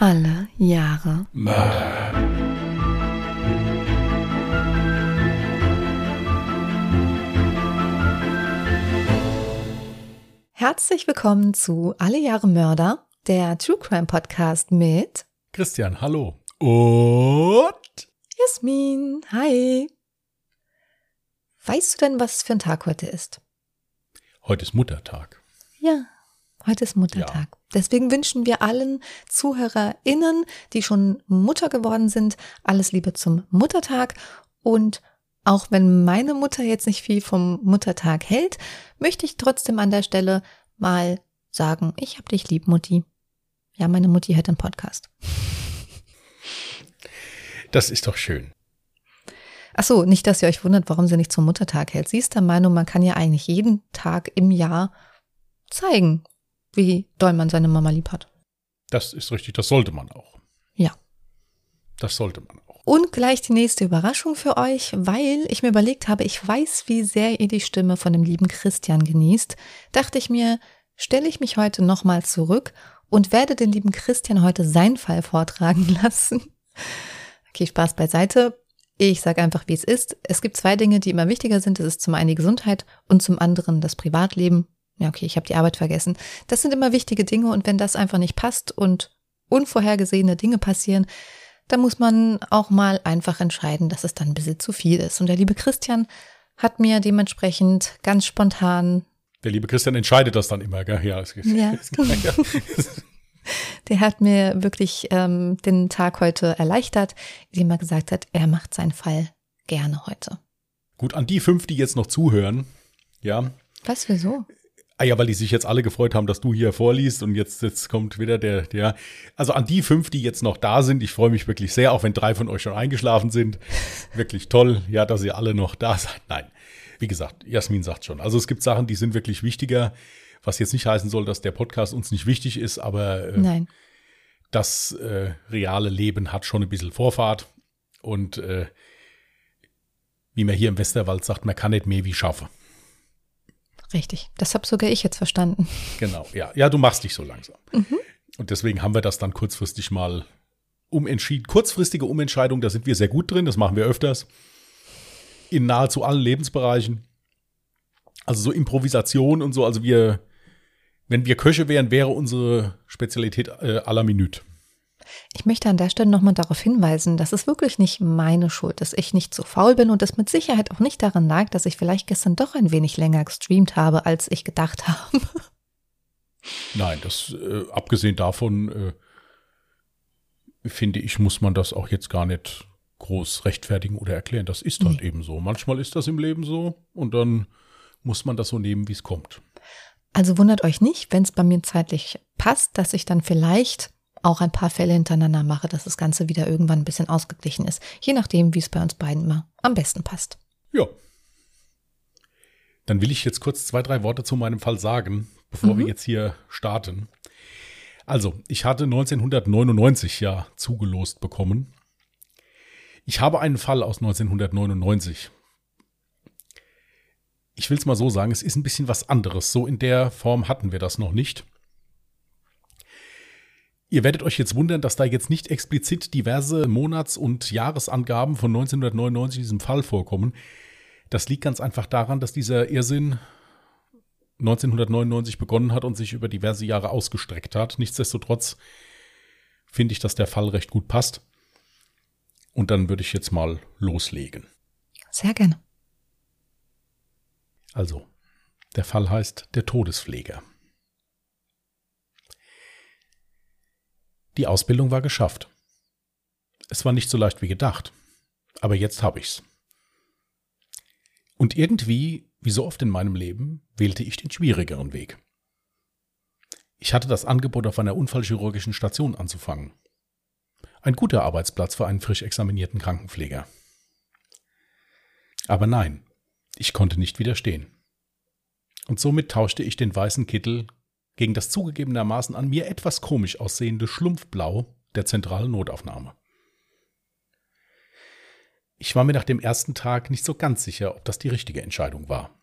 Alle Jahre Mörder. Herzlich willkommen zu Alle Jahre Mörder, der True Crime Podcast mit Christian, hallo. Und Jasmin. Hi. Weißt du denn, was für ein Tag heute ist? heute ist Muttertag. Ja, heute ist Muttertag. Deswegen wünschen wir allen ZuhörerInnen, die schon Mutter geworden sind, alles Liebe zum Muttertag. Und auch wenn meine Mutter jetzt nicht viel vom Muttertag hält, möchte ich trotzdem an der Stelle mal sagen, ich hab dich lieb, Mutti. Ja, meine Mutti hört den Podcast. Das ist doch schön. Ach so, nicht, dass ihr euch wundert, warum sie nicht zum Muttertag hält. Sie ist der Meinung, man kann ja eigentlich jeden Tag im Jahr zeigen, wie doll man seine Mama lieb hat. Das ist richtig, das sollte man auch. Ja. Das sollte man auch. Und gleich die nächste Überraschung für euch, weil ich mir überlegt habe, ich weiß, wie sehr ihr die Stimme von dem lieben Christian genießt, dachte ich mir, stelle ich mich heute nochmal zurück und werde den lieben Christian heute seinen Fall vortragen lassen. Okay, Spaß beiseite. Ich sage einfach, wie es ist. Es gibt zwei Dinge, die immer wichtiger sind. Das ist zum einen die Gesundheit und zum anderen das Privatleben. Ja, okay, ich habe die Arbeit vergessen. Das sind immer wichtige Dinge und wenn das einfach nicht passt und unvorhergesehene Dinge passieren, dann muss man auch mal einfach entscheiden, dass es dann ein bisschen zu viel ist. Und der liebe Christian hat mir dementsprechend ganz spontan, Der liebe Christian entscheidet das dann immer, gell? Ja, es Ja. es- ja. der hat mir wirklich ähm, den Tag heute erleichtert, indem er gesagt hat, er macht seinen Fall gerne heute. Gut, an die fünf, die jetzt noch zuhören, ja. Was, wieso? Ah ja, weil die sich jetzt alle gefreut haben, dass du hier vorliest und jetzt, jetzt kommt wieder der, der. Also an die fünf, die jetzt noch da sind, ich freue mich wirklich sehr, auch wenn drei von euch schon eingeschlafen sind. Wirklich toll, ja, dass ihr alle noch da seid. Nein, wie gesagt, Jasmin sagt schon. Also es gibt Sachen, die sind wirklich wichtiger, was jetzt nicht heißen soll, dass der Podcast uns nicht wichtig ist, aber äh, Nein. das äh, reale Leben hat schon ein bisschen Vorfahrt. Und äh, wie man hier im Westerwald sagt, man kann nicht mehr wie schaffen. Richtig. Das habe sogar ich jetzt verstanden. Genau, ja. Ja, du machst dich so langsam. Und deswegen haben wir das dann kurzfristig mal umentschieden. Kurzfristige Umentscheidung, da sind wir sehr gut drin, das machen wir öfters. In nahezu allen Lebensbereichen. Also so Improvisation und so. Also wir, wenn wir Köche wären, wäre unsere Spezialität äh, à la Minute. Ich möchte an der Stelle nochmal darauf hinweisen, dass es wirklich nicht meine Schuld, dass ich nicht so faul bin und es mit Sicherheit auch nicht daran lag, dass ich vielleicht gestern doch ein wenig länger gestreamt habe, als ich gedacht habe. Nein, das äh, abgesehen davon äh, finde ich, muss man das auch jetzt gar nicht groß rechtfertigen oder erklären. Das ist halt eben so. Manchmal ist das im Leben so und dann muss man das so nehmen, wie es kommt. Also wundert euch nicht, wenn es bei mir zeitlich passt, dass ich dann vielleicht auch ein paar Fälle hintereinander mache, dass das Ganze wieder irgendwann ein bisschen ausgeglichen ist. Je nachdem, wie es bei uns beiden immer am besten passt. Ja. Dann will ich jetzt kurz zwei, drei Worte zu meinem Fall sagen, bevor wir jetzt hier starten. Also, ich hatte 1999 ja zugelost bekommen. Ich habe einen Fall aus 1999. Ich will es mal so sagen, es ist ein bisschen was anderes. So in der Form hatten wir das noch nicht. Ihr werdet euch jetzt wundern, dass da jetzt nicht explizit diverse Monats- und Jahresangaben von 1999 in diesem Fall vorkommen. Das liegt ganz einfach daran, dass dieser Irrsinn 1999 begonnen hat und sich über diverse Jahre ausgestreckt hat. Nichtsdestotrotz finde ich, dass der Fall recht gut passt. Und dann würde ich jetzt mal loslegen. Sehr gerne. Also, der Fall heißt der Todespfleger. Die Ausbildung war geschafft. Es war nicht so leicht wie gedacht, aber jetzt habe ich's. Und irgendwie, wie so oft in meinem Leben, wählte ich den schwierigeren Weg. Ich hatte das Angebot, auf einer unfallchirurgischen Station anzufangen. Ein guter Arbeitsplatz für einen frisch examinierten Krankenpfleger. Aber nein, ich konnte nicht widerstehen. Und somit tauschte ich den weißen Kittel gegen das zugegebenermaßen an mir etwas komisch aussehende Schlumpfblau der zentralen Notaufnahme. Ich war mir nach dem ersten Tag nicht so ganz sicher, ob das die richtige Entscheidung war.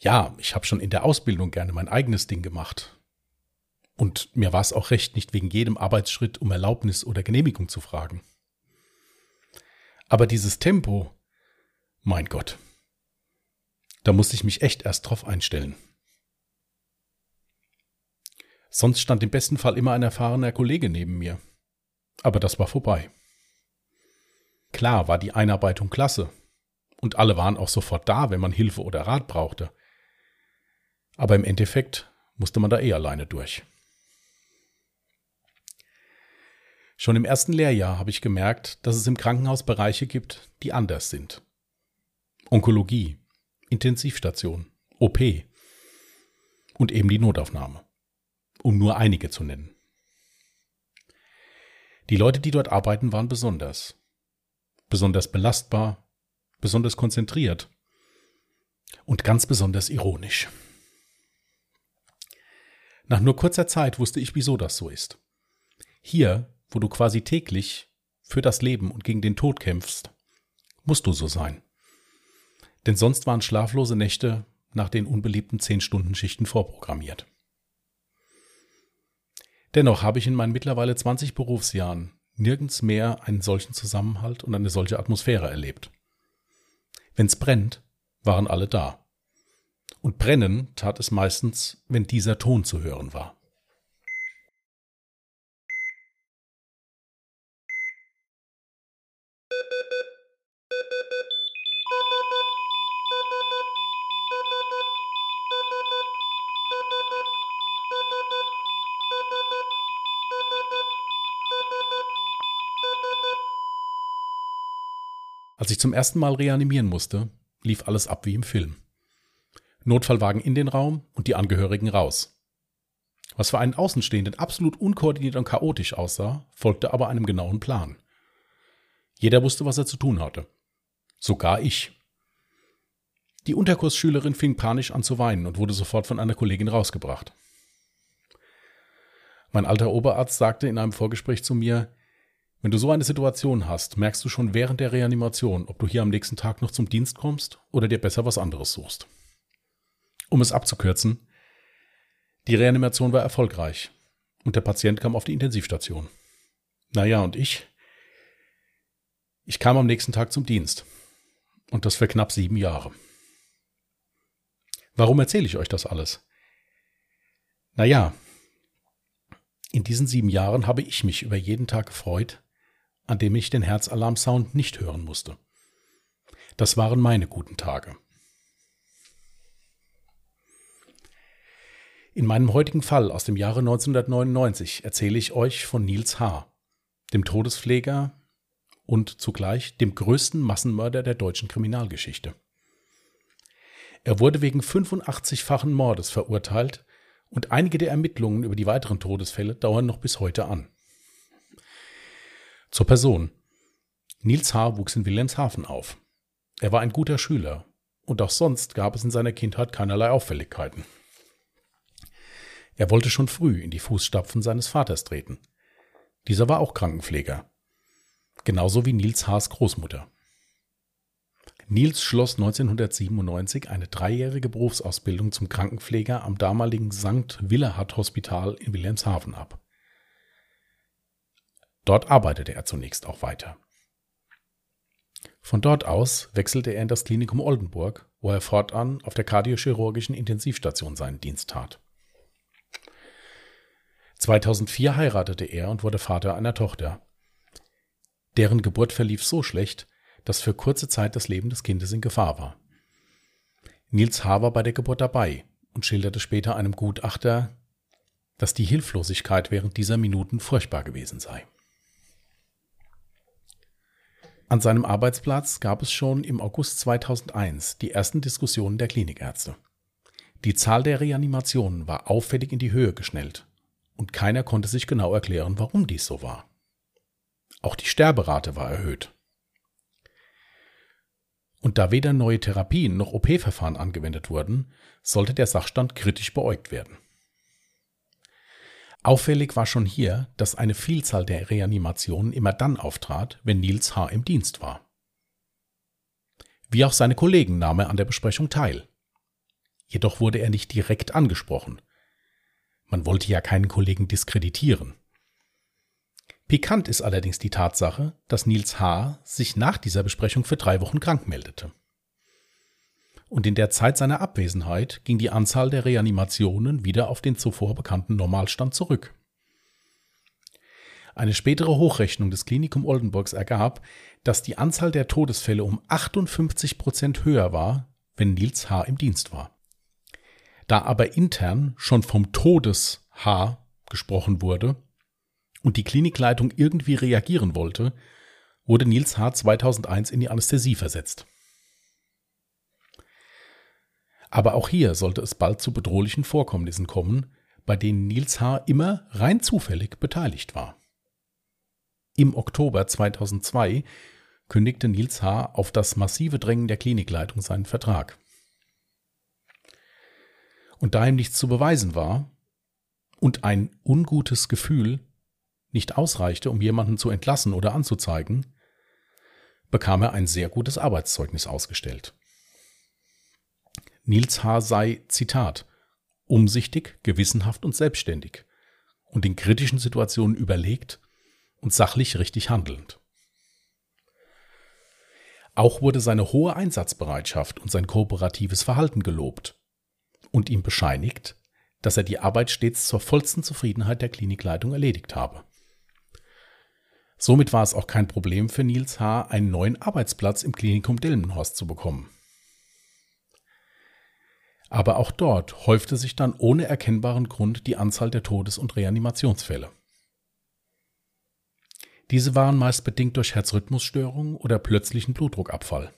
Ja, ich habe schon in der Ausbildung gerne mein eigenes Ding gemacht. Und mir war es auch recht, nicht wegen jedem Arbeitsschritt um Erlaubnis oder Genehmigung zu fragen. Aber dieses Tempo, mein Gott, da musste ich mich echt erst drauf einstellen. Sonst stand im besten Fall immer ein erfahrener Kollege neben mir. Aber das war vorbei. Klar war die Einarbeitung klasse. Und alle waren auch sofort da, wenn man Hilfe oder Rat brauchte. Aber im Endeffekt musste man da eh alleine durch. Schon im ersten Lehrjahr habe ich gemerkt, dass es im Krankenhaus Bereiche gibt, die anders sind. Onkologie, Intensivstation, OP und eben die Notaufnahme, um nur einige zu nennen. Die Leute, die dort arbeiten, waren besonders. Besonders belastbar, besonders konzentriert und ganz besonders ironisch. Nach nur kurzer Zeit wusste ich, wieso das so ist. Hier wo du quasi täglich für das Leben und gegen den Tod kämpfst, musst du so sein. Denn sonst waren schlaflose Nächte nach den unbeliebten 10-Stunden-Schichten vorprogrammiert. Dennoch habe ich in meinen mittlerweile 20 Berufsjahren nirgends mehr einen solchen Zusammenhalt und eine solche Atmosphäre erlebt. Wenn's brennt, waren alle da. Und brennen tat es meistens, wenn dieser Ton zu hören war. Als ich zum ersten Mal reanimieren musste, lief alles ab wie im Film. Notfallwagen in den Raum und die Angehörigen raus. Was für einen Außenstehenden absolut unkoordiniert und chaotisch aussah, folgte aber einem genauen Plan. Jeder wusste, was er zu tun hatte. Sogar ich. Die Unterkursschülerin fing panisch an zu weinen und wurde sofort von einer Kollegin rausgebracht. Mein alter Oberarzt sagte in einem Vorgespräch zu mir, wenn du so eine Situation hast, merkst du schon während der Reanimation, ob du hier am nächsten Tag noch zum Dienst kommst oder dir besser was anderes suchst. Um es abzukürzen, die Reanimation war erfolgreich und der Patient kam auf die Intensivstation. Naja, und ich? Ich kam am nächsten Tag zum Dienst. Und das für knapp sieben Jahre. Warum erzähle ich euch das alles? Naja, in diesen sieben Jahren habe ich mich über jeden Tag gefreut, an dem ich den Herzalarmsound nicht hören musste. Das waren meine guten Tage. In meinem heutigen Fall aus dem Jahre 1999 erzähle ich euch von Nils H., dem Todespfleger und zugleich dem größten Massenmörder der deutschen Kriminalgeschichte. Er wurde wegen 85-fachen Mordes verurteilt und einige der Ermittlungen über die weiteren Todesfälle dauern noch bis heute an. Zur Person. Nils H. wuchs in Wilhelmshaven auf. Er war ein guter Schüler und auch sonst gab es in seiner Kindheit keinerlei Auffälligkeiten. Er wollte schon früh in die Fußstapfen seines Vaters treten. Dieser war auch Krankenpfleger. Genauso wie Nils H.s Großmutter. Nils schloss 1997 eine dreijährige Berufsausbildung zum Krankenpfleger am damaligen St. Willehad Hospital in Wilhelmshaven ab. Dort arbeitete er zunächst auch weiter. Von dort aus wechselte er in das Klinikum Oldenburg, wo er fortan auf der kardiochirurgischen Intensivstation seinen Dienst tat. 2004 heiratete er und wurde Vater einer Tochter. Deren Geburt verlief so schlecht, dass für kurze Zeit das Leben des Kindes in Gefahr war. Nils H. war bei der Geburt dabei und schilderte später einem Gutachter, dass die Hilflosigkeit während dieser Minuten furchtbar gewesen sei. An seinem Arbeitsplatz gab es schon im August 2001 die ersten Diskussionen der Klinikärzte. Die Zahl der Reanimationen war auffällig in die Höhe geschnellt und keiner konnte sich genau erklären, warum dies so war. Auch die Sterberate war erhöht. Und da weder neue Therapien noch OP-Verfahren angewendet wurden, sollte der Sachstand kritisch beäugt werden. Auffällig war schon hier, dass eine Vielzahl der Reanimationen immer dann auftrat, wenn Nils H. im Dienst war. Wie auch seine Kollegen nahm er an der Besprechung teil. Jedoch wurde er nicht direkt angesprochen. Man wollte ja keinen Kollegen diskreditieren. Pikant ist allerdings die Tatsache, dass Nils H. sich nach dieser Besprechung für drei Wochen krank meldete. Und in der Zeit seiner Abwesenheit ging die Anzahl der Reanimationen wieder auf den zuvor bekannten Normalstand zurück. Eine spätere Hochrechnung des Klinikum Oldenburgs ergab, dass die Anzahl der Todesfälle um 58 Prozent höher war, wenn Nils H. im Dienst war. Da aber intern schon vom Todes H. gesprochen wurde und die Klinikleitung irgendwie reagieren wollte, wurde Nils H. 2001 in die Anästhesie versetzt. Aber auch hier sollte es bald zu bedrohlichen Vorkommnissen kommen, bei denen Nils H. immer rein zufällig beteiligt war. Im Oktober 2002 kündigte Nils H. auf das massive Drängen der Klinikleitung seinen Vertrag. Und da ihm nichts zu beweisen war und ein ungutes Gefühl nicht ausreichte, um jemanden zu entlassen oder anzuzeigen, bekam er ein sehr gutes Arbeitszeugnis ausgestellt. Nils H. sei, Zitat, umsichtig, gewissenhaft und selbstständig und in kritischen Situationen überlegt und sachlich richtig handelnd. Auch wurde seine hohe Einsatzbereitschaft und sein kooperatives Verhalten gelobt und ihm bescheinigt, dass er die Arbeit stets zur vollsten Zufriedenheit der Klinikleitung erledigt habe. Somit war es auch kein Problem für Nils H., einen neuen Arbeitsplatz im Klinikum Delmenhorst zu bekommen. Aber auch dort häufte sich dann ohne erkennbaren Grund die Anzahl der Todes- und Reanimationsfälle. Diese waren meist bedingt durch Herzrhythmusstörungen oder plötzlichen Blutdruckabfall.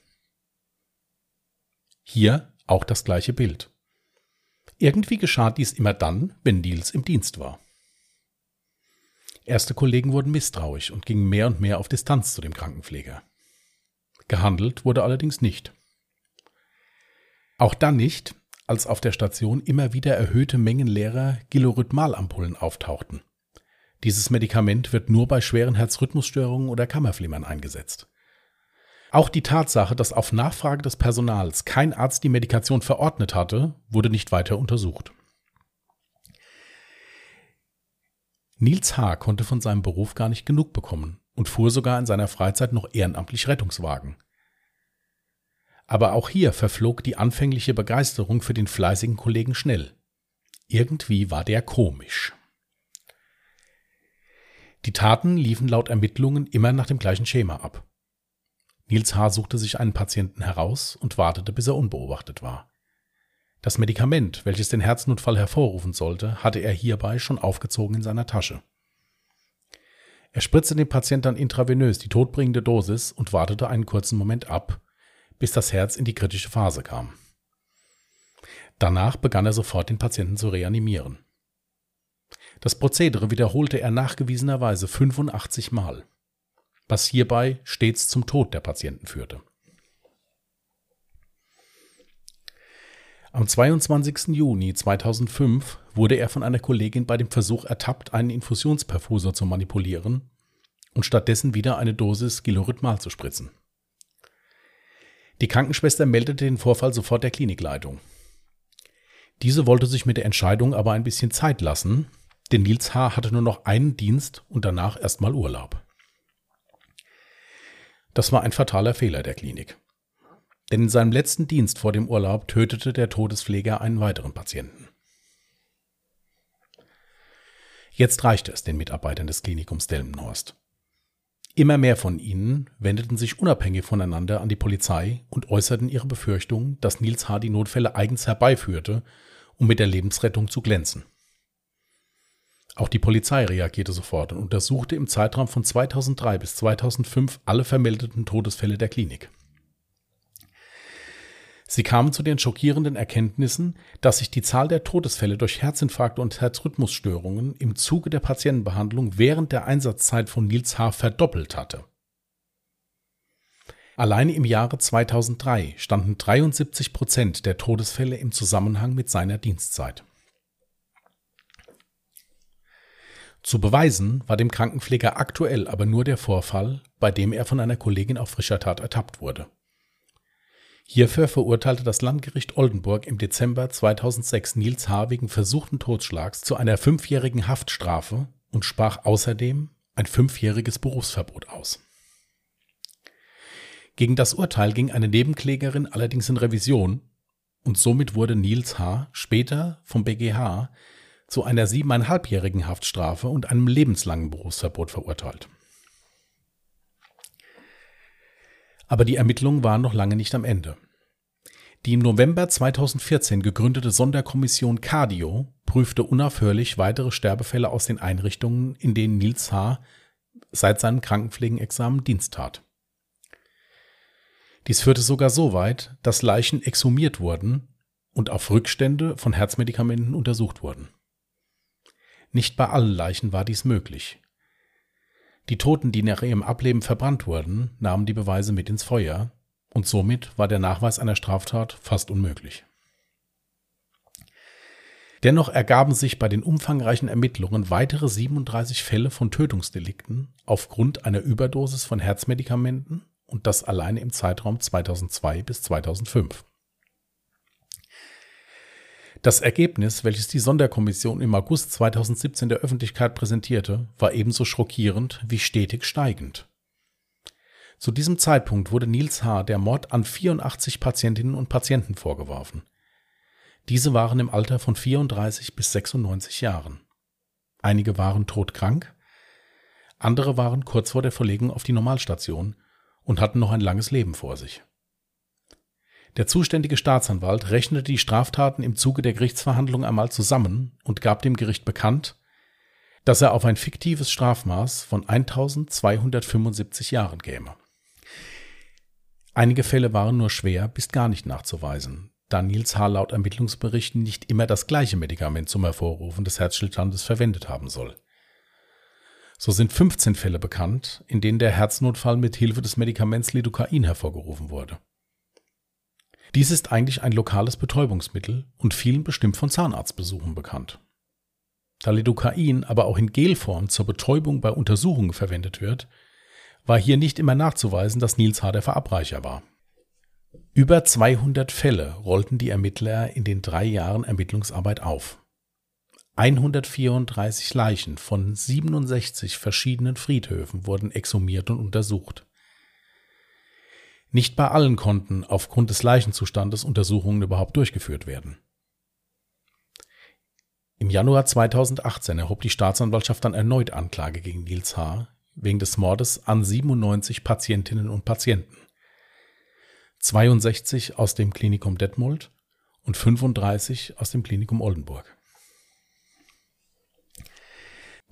Hier auch das gleiche Bild. Irgendwie geschah dies immer dann, wenn Nils im Dienst war. Erste Kollegen wurden misstrauisch und gingen mehr und mehr auf Distanz zu dem Krankenpfleger. Gehandelt wurde allerdings nicht. Auch dann nicht, als auf der Station immer wieder erhöhte Mengen leerer Gilorhythmalampullen auftauchten. Dieses Medikament wird nur bei schweren Herzrhythmusstörungen oder Kammerflimmern eingesetzt. Auch die Tatsache, dass auf Nachfrage des Personals kein Arzt die Medikation verordnet hatte, wurde nicht weiter untersucht. Nils H. konnte von seinem Beruf gar nicht genug bekommen und fuhr sogar in seiner Freizeit noch ehrenamtlich Rettungswagen. Aber auch hier verflog die anfängliche Begeisterung für den fleißigen Kollegen schnell. Irgendwie war der komisch. Die Taten liefen laut Ermittlungen immer nach dem gleichen Schema ab. Nils H. suchte sich einen Patienten heraus und wartete, bis er unbeobachtet war. Das Medikament, welches den Herznotfall hervorrufen sollte, hatte er hierbei schon aufgezogen in seiner Tasche. Er spritzte dem Patienten dann intravenös die todbringende Dosis und wartete einen kurzen Moment ab, bis das Herz in die kritische Phase kam. Danach begann er sofort den Patienten zu reanimieren. Das Prozedere wiederholte er nachgewiesenerweise 85 Mal, was hierbei stets zum Tod der Patienten führte. Am 22. Juni 2005 wurde er von einer Kollegin bei dem Versuch ertappt, einen Infusionsperfusor zu manipulieren und stattdessen wieder eine Dosis Gilorhythmal zu spritzen. Die Krankenschwester meldete den Vorfall sofort der Klinikleitung. Diese wollte sich mit der Entscheidung aber ein bisschen Zeit lassen denn Nils H. hatte nur noch einen Dienst und danach erstmal Urlaub. Das war ein fataler Fehler der Klinik. Denn in seinem letzten Dienst vor dem Urlaub tötete der Todespfleger einen weiteren Patienten. Jetzt reichte es den Mitarbeitern des Klinikums Delmenhorst. Immer mehr von ihnen wendeten sich unabhängig voneinander an die Polizei und äußerten ihre Befürchtung, dass Nils H. die Notfälle eigens herbeiführte, um mit der Lebensrettung zu glänzen. Auch die Polizei reagierte sofort und untersuchte im Zeitraum von 2003 bis 2005 alle vermeldeten Todesfälle der Klinik. Sie kamen zu den schockierenden Erkenntnissen, dass sich die Zahl der Todesfälle durch Herzinfarkte und Herzrhythmusstörungen im Zuge der Patientenbehandlung während der Einsatzzeit von Nils H. verdoppelt hatte. Allein im Jahre 2003 standen 73 Prozent der Todesfälle im Zusammenhang mit seiner Dienstzeit. Zu beweisen war dem Krankenpfleger aktuell aber nur der Vorfall, bei dem er von einer Kollegin auf frischer Tat ertappt wurde. Hierfür verurteilte das Landgericht Oldenburg im Dezember 2006 Nils H. wegen versuchten Totschlags zu einer fünfjährigen Haftstrafe und sprach außerdem ein fünfjähriges Berufsverbot aus. Gegen das Urteil ging eine Nebenklägerin allerdings in Revision und somit wurde Nils H. später vom BGH zu einer siebeneinhalbjährigen Haftstrafe und einem lebenslangen Berufsverbot verurteilt. Aber die Ermittlungen waren noch lange nicht am Ende. Die im November 2014 gegründete Sonderkommission Cardio prüfte unaufhörlich weitere Sterbefälle aus den Einrichtungen, in denen Nils H. seit seinem Krankenpflegenexamen Dienst tat. Dies führte sogar so weit, dass Leichen exhumiert wurden und auf Rückstände von Herzmedikamenten untersucht wurden. Nicht bei allen Leichen war dies möglich. Die Toten, die nach ihrem Ableben verbrannt wurden, nahmen die Beweise mit ins Feuer, und somit war der Nachweis einer Straftat fast unmöglich. Dennoch ergaben sich bei den umfangreichen Ermittlungen weitere 37 Fälle von Tötungsdelikten aufgrund einer Überdosis von Herzmedikamenten und das alleine im Zeitraum 2002 bis 2005. Das Ergebnis, welches die Sonderkommission im August 2017 der Öffentlichkeit präsentierte, war ebenso schockierend wie stetig steigend. Zu diesem Zeitpunkt wurde Nils H. der Mord an 84 Patientinnen und Patienten vorgeworfen. Diese waren im Alter von 34 bis 96 Jahren. Einige waren todkrank, andere waren kurz vor der Verlegung auf die Normalstation und hatten noch ein langes Leben vor sich. Der zuständige Staatsanwalt rechnete die Straftaten im Zuge der Gerichtsverhandlung einmal zusammen und gab dem Gericht bekannt, dass er auf ein fiktives Strafmaß von 1275 Jahren käme. Einige Fälle waren nur schwer bis gar nicht nachzuweisen, da Nils H. laut Ermittlungsberichten nicht immer das gleiche Medikament zum Hervorrufen des Herzstillstandes verwendet haben soll. So sind 15 Fälle bekannt, in denen der Herznotfall mit Hilfe des Medikaments Lidocain hervorgerufen wurde. Dies ist eigentlich ein lokales Betäubungsmittel und vielen bestimmt von Zahnarztbesuchen bekannt. Da Lidocain aber auch in Gelform zur Betäubung bei Untersuchungen verwendet wird, war hier nicht immer nachzuweisen, dass Nils H. der Verabreicher war. Über 200 Fälle rollten die Ermittler in den drei Jahren Ermittlungsarbeit auf. 134 Leichen von 67 verschiedenen Friedhöfen wurden exhumiert und untersucht. Nicht bei allen konnten aufgrund des Leichenzustandes Untersuchungen überhaupt durchgeführt werden. Im Januar 2018 erhob die Staatsanwaltschaft dann erneut Anklage gegen Nils H. wegen des Mordes an 97 Patientinnen und Patienten. 62 aus dem Klinikum Detmold und 35 aus dem Klinikum Oldenburg.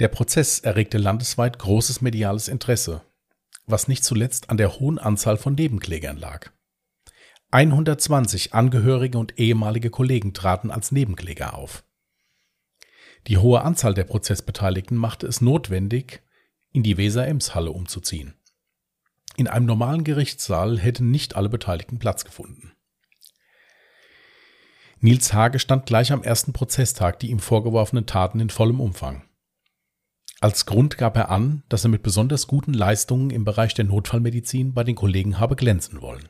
Der Prozess erregte landesweit großes mediales Interesse was nicht zuletzt an der hohen Anzahl von Nebenklägern lag. 120 Angehörige und ehemalige Kollegen traten als Nebenkläger auf. Die hohe Anzahl der Prozessbeteiligten machte es notwendig, in die Weser-Ems-Halle umzuziehen. In einem normalen Gerichtssaal hätten nicht alle Beteiligten Platz gefunden. Nils Hage stand gleich am ersten Prozesstag die ihm vorgeworfenen Taten in vollem Umfang. Als Grund gab er an, dass er mit besonders guten Leistungen im Bereich der Notfallmedizin bei den Kollegen habe glänzen wollen.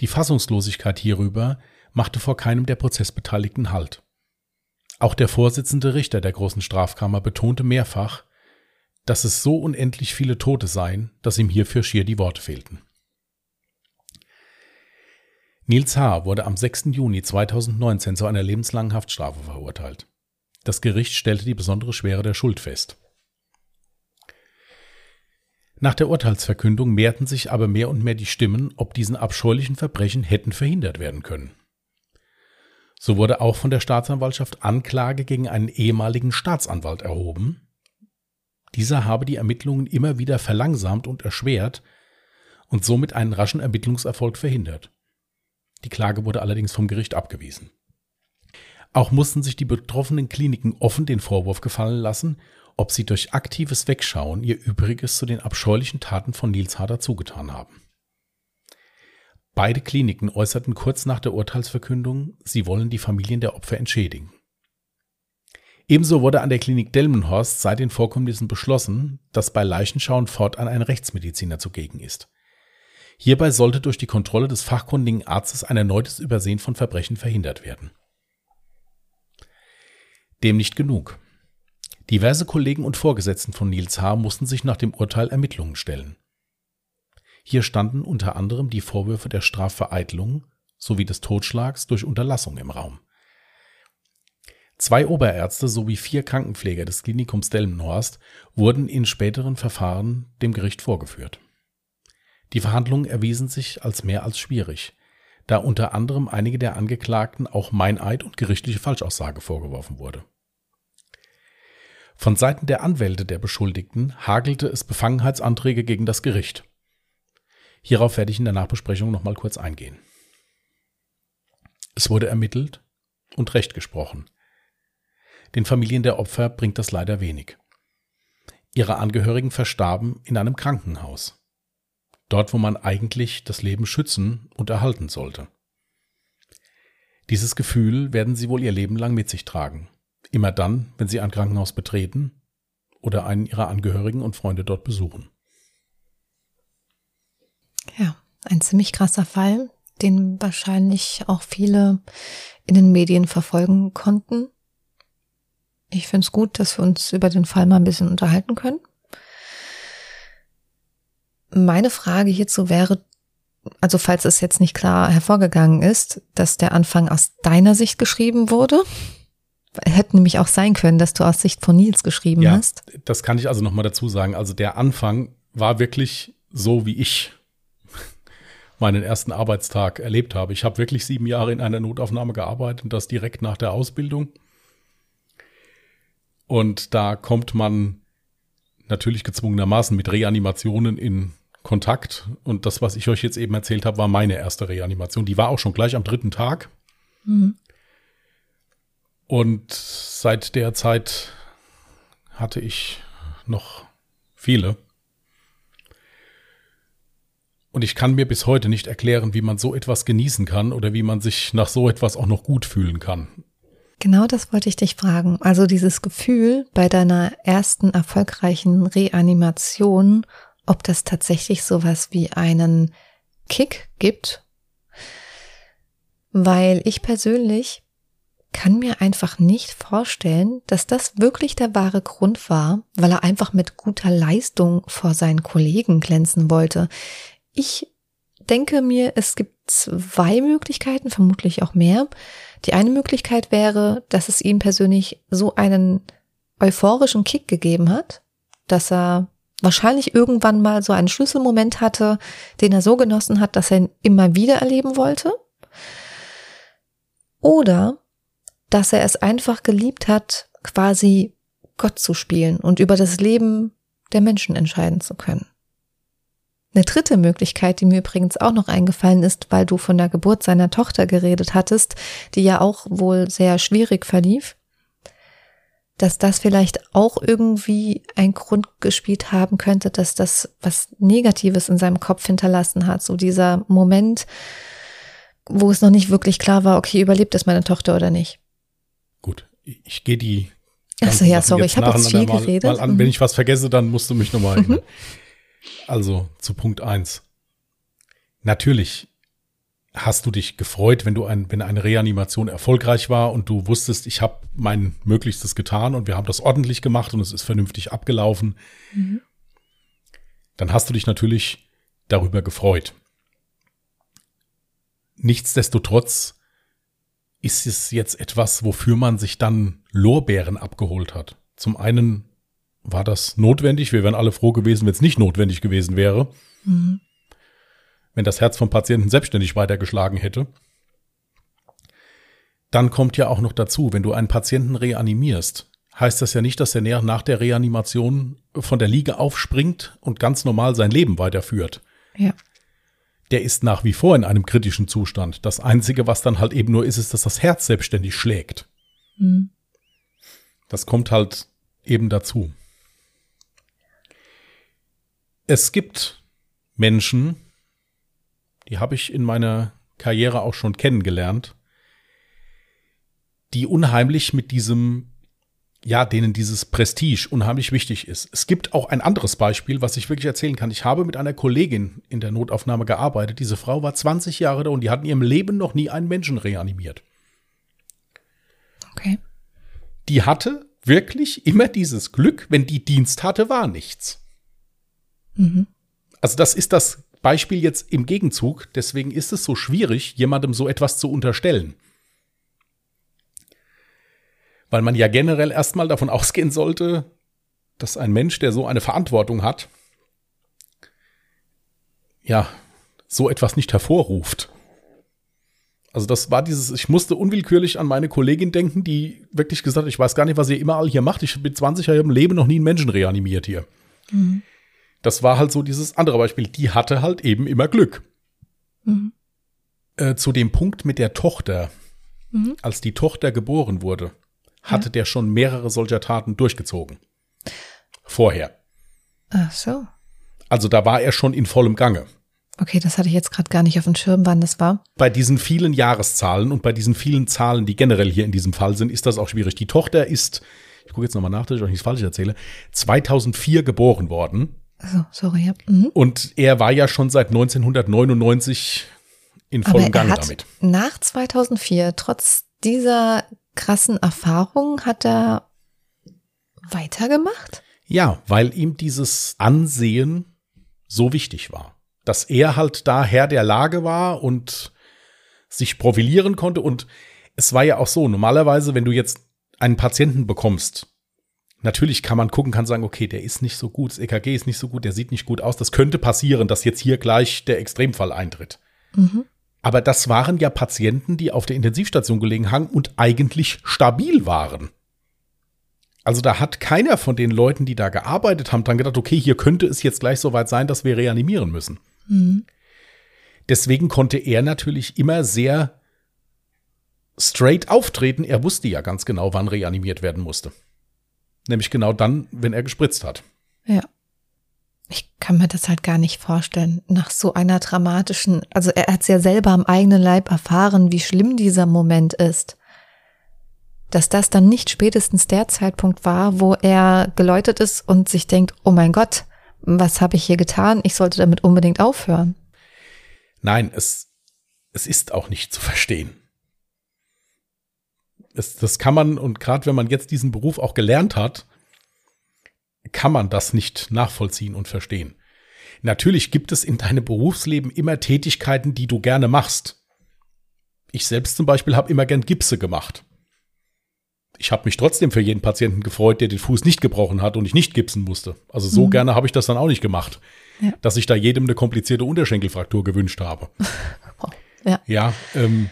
Die Fassungslosigkeit hierüber machte vor keinem der Prozessbeteiligten Halt. Auch der Vorsitzende Richter der großen Strafkammer betonte mehrfach, dass es so unendlich viele Tote seien, dass ihm hierfür schier die Worte fehlten. Nils H. wurde am 6. Juni 2019 zu einer lebenslangen Haftstrafe verurteilt. Das Gericht stellte die besondere Schwere der Schuld fest. Nach der Urteilsverkündung mehrten sich aber mehr und mehr die Stimmen, ob diesen abscheulichen Verbrechen hätten verhindert werden können. So wurde auch von der Staatsanwaltschaft Anklage gegen einen ehemaligen Staatsanwalt erhoben. Dieser habe die Ermittlungen immer wieder verlangsamt und erschwert und somit einen raschen Ermittlungserfolg verhindert. Die Klage wurde allerdings vom Gericht abgewiesen. Auch mussten sich die betroffenen Kliniken offen den Vorwurf gefallen lassen, ob sie durch aktives Wegschauen ihr Übriges zu den abscheulichen Taten von Nils Harder zugetan haben. Beide Kliniken äußerten kurz nach der Urteilsverkündung, sie wollen die Familien der Opfer entschädigen. Ebenso wurde an der Klinik Delmenhorst seit den Vorkommnissen beschlossen, dass bei Leichenschauen fortan ein Rechtsmediziner zugegen ist. Hierbei sollte durch die Kontrolle des fachkundigen Arztes ein erneutes Übersehen von Verbrechen verhindert werden. Dem nicht genug. Diverse Kollegen und Vorgesetzten von Nils H. mussten sich nach dem Urteil Ermittlungen stellen. Hier standen unter anderem die Vorwürfe der Strafvereitelung sowie des Totschlags durch Unterlassung im Raum. Zwei Oberärzte sowie vier Krankenpfleger des Klinikums Delmenhorst wurden in späteren Verfahren dem Gericht vorgeführt. Die Verhandlungen erwiesen sich als mehr als schwierig, da unter anderem einige der Angeklagten auch Meineid und gerichtliche Falschaussage vorgeworfen wurde. Von Seiten der Anwälte der Beschuldigten hagelte es Befangenheitsanträge gegen das Gericht. Hierauf werde ich in der Nachbesprechung nochmal kurz eingehen. Es wurde ermittelt und Recht gesprochen. Den Familien der Opfer bringt das leider wenig. Ihre Angehörigen verstarben in einem Krankenhaus. Dort, wo man eigentlich das Leben schützen und erhalten sollte. Dieses Gefühl werden sie wohl ihr Leben lang mit sich tragen. Immer dann, wenn sie ein Krankenhaus betreten oder einen ihrer Angehörigen und Freunde dort besuchen. Ja, ein ziemlich krasser Fall, den wahrscheinlich auch viele in den Medien verfolgen konnten. Ich finde es gut, dass wir uns über den Fall mal ein bisschen unterhalten können. Meine Frage hierzu wäre, also falls es jetzt nicht klar hervorgegangen ist, dass der Anfang aus deiner Sicht geschrieben wurde, hätte nämlich auch sein können, dass du aus Sicht von Nils geschrieben ja, hast. Das kann ich also nochmal dazu sagen. Also der Anfang war wirklich so, wie ich meinen ersten Arbeitstag erlebt habe. Ich habe wirklich sieben Jahre in einer Notaufnahme gearbeitet und das direkt nach der Ausbildung. Und da kommt man natürlich gezwungenermaßen mit Reanimationen in Kontakt. Und das, was ich euch jetzt eben erzählt habe, war meine erste Reanimation. Die war auch schon gleich am dritten Tag. Mhm. Und seit der Zeit hatte ich noch viele. Und ich kann mir bis heute nicht erklären, wie man so etwas genießen kann oder wie man sich nach so etwas auch noch gut fühlen kann. Genau das wollte ich dich fragen. Also dieses Gefühl bei deiner ersten erfolgreichen Reanimation, ob das tatsächlich sowas wie einen Kick gibt. Weil ich persönlich kann mir einfach nicht vorstellen, dass das wirklich der wahre Grund war, weil er einfach mit guter Leistung vor seinen Kollegen glänzen wollte. Ich denke mir, es gibt zwei Möglichkeiten, vermutlich auch mehr. Die eine Möglichkeit wäre, dass es ihm persönlich so einen euphorischen Kick gegeben hat, dass er wahrscheinlich irgendwann mal so einen Schlüsselmoment hatte, den er so genossen hat, dass er ihn immer wieder erleben wollte. Oder dass er es einfach geliebt hat, quasi Gott zu spielen und über das Leben der Menschen entscheiden zu können. Eine dritte Möglichkeit, die mir übrigens auch noch eingefallen ist, weil du von der Geburt seiner Tochter geredet hattest, die ja auch wohl sehr schwierig verlief, dass das vielleicht auch irgendwie ein Grund gespielt haben könnte, dass das was Negatives in seinem Kopf hinterlassen hat. So dieser Moment, wo es noch nicht wirklich klar war, okay, überlebt es meine Tochter oder nicht. Gut, ich gehe die. Achso, ja, sorry, ich habe jetzt viel mal, geredet. Mal an. Wenn ich was vergesse, dann musst du mich nochmal erinnern. Also zu Punkt eins. Natürlich hast du dich gefreut, wenn du ein, wenn eine Reanimation erfolgreich war und du wusstest, ich habe mein Möglichstes getan und wir haben das ordentlich gemacht und es ist vernünftig abgelaufen. Mhm. Dann hast du dich natürlich darüber gefreut. Nichtsdestotrotz ist es jetzt etwas, wofür man sich dann Lorbeeren abgeholt hat. Zum einen war das notwendig. Wir wären alle froh gewesen, wenn es nicht notwendig gewesen wäre. Mhm. Wenn das Herz vom Patienten selbstständig weitergeschlagen hätte. Dann kommt ja auch noch dazu, wenn du einen Patienten reanimierst, heißt das ja nicht, dass er nach der Reanimation von der Liege aufspringt und ganz normal sein Leben weiterführt. Ja. Der ist nach wie vor in einem kritischen Zustand. Das Einzige, was dann halt eben nur ist, ist, dass das Herz selbstständig schlägt. Mhm. Das kommt halt eben dazu. Es gibt Menschen, die habe ich in meiner Karriere auch schon kennengelernt, die unheimlich mit diesem ja, denen dieses Prestige unheimlich wichtig ist. Es gibt auch ein anderes Beispiel, was ich wirklich erzählen kann. Ich habe mit einer Kollegin in der Notaufnahme gearbeitet. Diese Frau war 20 Jahre da und die hat in ihrem Leben noch nie einen Menschen reanimiert. Okay. Die hatte wirklich immer dieses Glück, wenn die Dienst hatte, war nichts. Mhm. Also das ist das Beispiel jetzt im Gegenzug. Deswegen ist es so schwierig, jemandem so etwas zu unterstellen. Weil man ja generell erstmal davon ausgehen sollte, dass ein Mensch, der so eine Verantwortung hat, ja, so etwas nicht hervorruft. Also das war dieses, ich musste unwillkürlich an meine Kollegin denken, die wirklich gesagt hat, ich weiß gar nicht, was ihr immer all hier macht. Ich bin 20 Jahre im Leben noch nie einen Menschen reanimiert hier. Mhm. Das war halt so dieses andere Beispiel. Die hatte halt eben immer Glück. Mhm. Äh, zu dem Punkt mit der Tochter, mhm. als die Tochter geboren wurde, hatte ja. der schon mehrere solcher Taten durchgezogen. Vorher. Ach so. Also da war er schon in vollem Gange. Okay, das hatte ich jetzt gerade gar nicht auf dem Schirm, wann das war. Bei diesen vielen Jahreszahlen und bei diesen vielen Zahlen, die generell hier in diesem Fall sind, ist das auch schwierig. Die Tochter ist, ich gucke jetzt nochmal nach, dass ich euch nichts falsch erzähle, 2004 geboren worden. Also, sorry, ja. Mhm. Und er war ja schon seit 1999 in vollem hat damit. Nach 2004, trotz dieser krassen Erfahrung, hat er weitergemacht? Ja, weil ihm dieses Ansehen so wichtig war dass er halt da Herr der Lage war und sich profilieren konnte. Und es war ja auch so, normalerweise, wenn du jetzt einen Patienten bekommst, natürlich kann man gucken, kann sagen, okay, der ist nicht so gut, das EKG ist nicht so gut, der sieht nicht gut aus. Das könnte passieren, dass jetzt hier gleich der Extremfall eintritt. Mhm. Aber das waren ja Patienten, die auf der Intensivstation gelegen haben und eigentlich stabil waren. Also da hat keiner von den Leuten, die da gearbeitet haben, dran gedacht, okay, hier könnte es jetzt gleich so weit sein, dass wir reanimieren müssen. Mhm. Deswegen konnte er natürlich immer sehr straight auftreten. Er wusste ja ganz genau, wann reanimiert werden musste. Nämlich genau dann, wenn er gespritzt hat. Ja. Ich kann mir das halt gar nicht vorstellen. Nach so einer dramatischen, also er hat es ja selber am eigenen Leib erfahren, wie schlimm dieser Moment ist. Dass das dann nicht spätestens der Zeitpunkt war, wo er geläutet ist und sich denkt, oh mein Gott, was habe ich hier getan? Ich sollte damit unbedingt aufhören. Nein, es, es ist auch nicht zu verstehen. Es, das kann man, und gerade wenn man jetzt diesen Beruf auch gelernt hat, kann man das nicht nachvollziehen und verstehen. Natürlich gibt es in deinem Berufsleben immer Tätigkeiten, die du gerne machst. Ich selbst zum Beispiel habe immer gern Gipse gemacht ich habe mich trotzdem für jeden Patienten gefreut, der den Fuß nicht gebrochen hat und ich nicht gipsen musste. Also so mhm. gerne habe ich das dann auch nicht gemacht, ja. dass ich da jedem eine komplizierte Unterschenkelfraktur gewünscht habe. ja, ja ähm,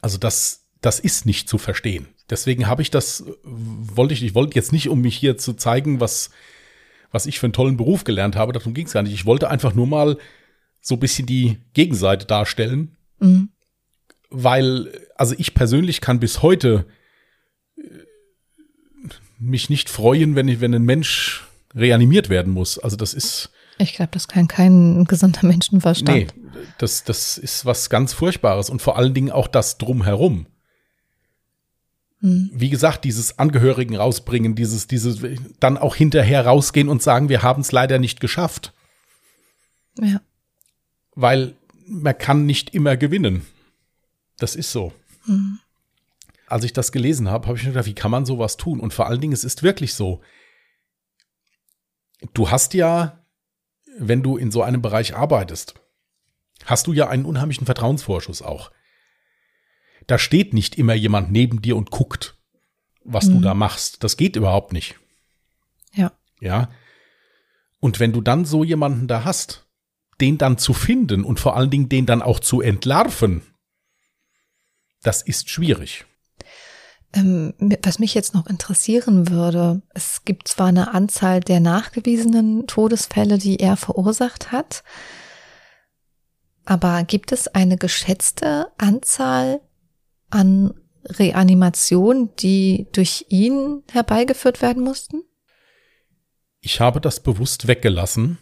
also das, das ist nicht zu verstehen. Deswegen habe ich das, wollte ich, ich wollte jetzt nicht, um mich hier zu zeigen, was, was ich für einen tollen Beruf gelernt habe, darum ging es gar nicht. Ich wollte einfach nur mal so ein bisschen die Gegenseite darstellen, mhm. weil, also ich persönlich kann bis heute mich nicht freuen, wenn ich, wenn ein Mensch reanimiert werden muss. Also das ist. Ich glaube, das kann kein gesunder Menschenverstand. Nee, das, das ist was ganz Furchtbares und vor allen Dingen auch das drumherum. Hm. Wie gesagt, dieses Angehörigen rausbringen, dieses, dieses, dann auch hinterher rausgehen und sagen, wir haben es leider nicht geschafft. Ja. Weil man kann nicht immer gewinnen. Das ist so. Hm als ich das gelesen habe, habe ich mir gedacht, wie kann man sowas tun? Und vor allen Dingen, es ist wirklich so. Du hast ja, wenn du in so einem Bereich arbeitest, hast du ja einen unheimlichen Vertrauensvorschuss auch. Da steht nicht immer jemand neben dir und guckt, was mhm. du da machst. Das geht überhaupt nicht. Ja. Ja. Und wenn du dann so jemanden da hast, den dann zu finden und vor allen Dingen den dann auch zu entlarven, das ist schwierig. Ähm, was mich jetzt noch interessieren würde, es gibt zwar eine Anzahl der nachgewiesenen Todesfälle, die er verursacht hat, aber gibt es eine geschätzte Anzahl an Reanimationen, die durch ihn herbeigeführt werden mussten? Ich habe das bewusst weggelassen,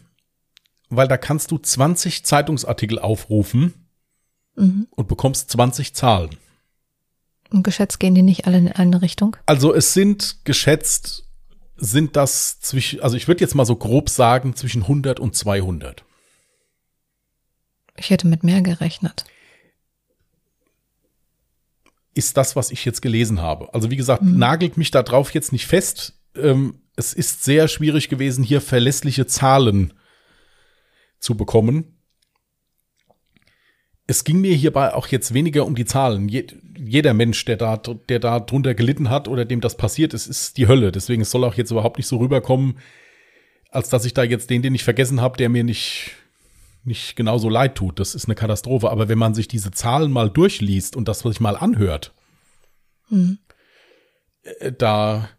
weil da kannst du 20 Zeitungsartikel aufrufen mhm. und bekommst 20 Zahlen. Und geschätzt gehen die nicht alle in eine Richtung? Also es sind geschätzt, sind das zwischen, also ich würde jetzt mal so grob sagen, zwischen 100 und 200. Ich hätte mit mehr gerechnet. Ist das, was ich jetzt gelesen habe. Also wie gesagt, mhm. nagelt mich da drauf jetzt nicht fest. Ähm, es ist sehr schwierig gewesen, hier verlässliche Zahlen zu bekommen. Es ging mir hierbei auch jetzt weniger um die Zahlen. jeder Mensch, der da, der da drunter gelitten hat oder dem das passiert ist, ist die Hölle. Deswegen es soll auch jetzt überhaupt nicht so rüberkommen, als dass ich da jetzt den, den ich vergessen habe, der mir nicht nicht genauso leid tut. Das ist eine Katastrophe. Aber wenn man sich diese Zahlen mal durchliest und das sich mal anhört, mhm. da,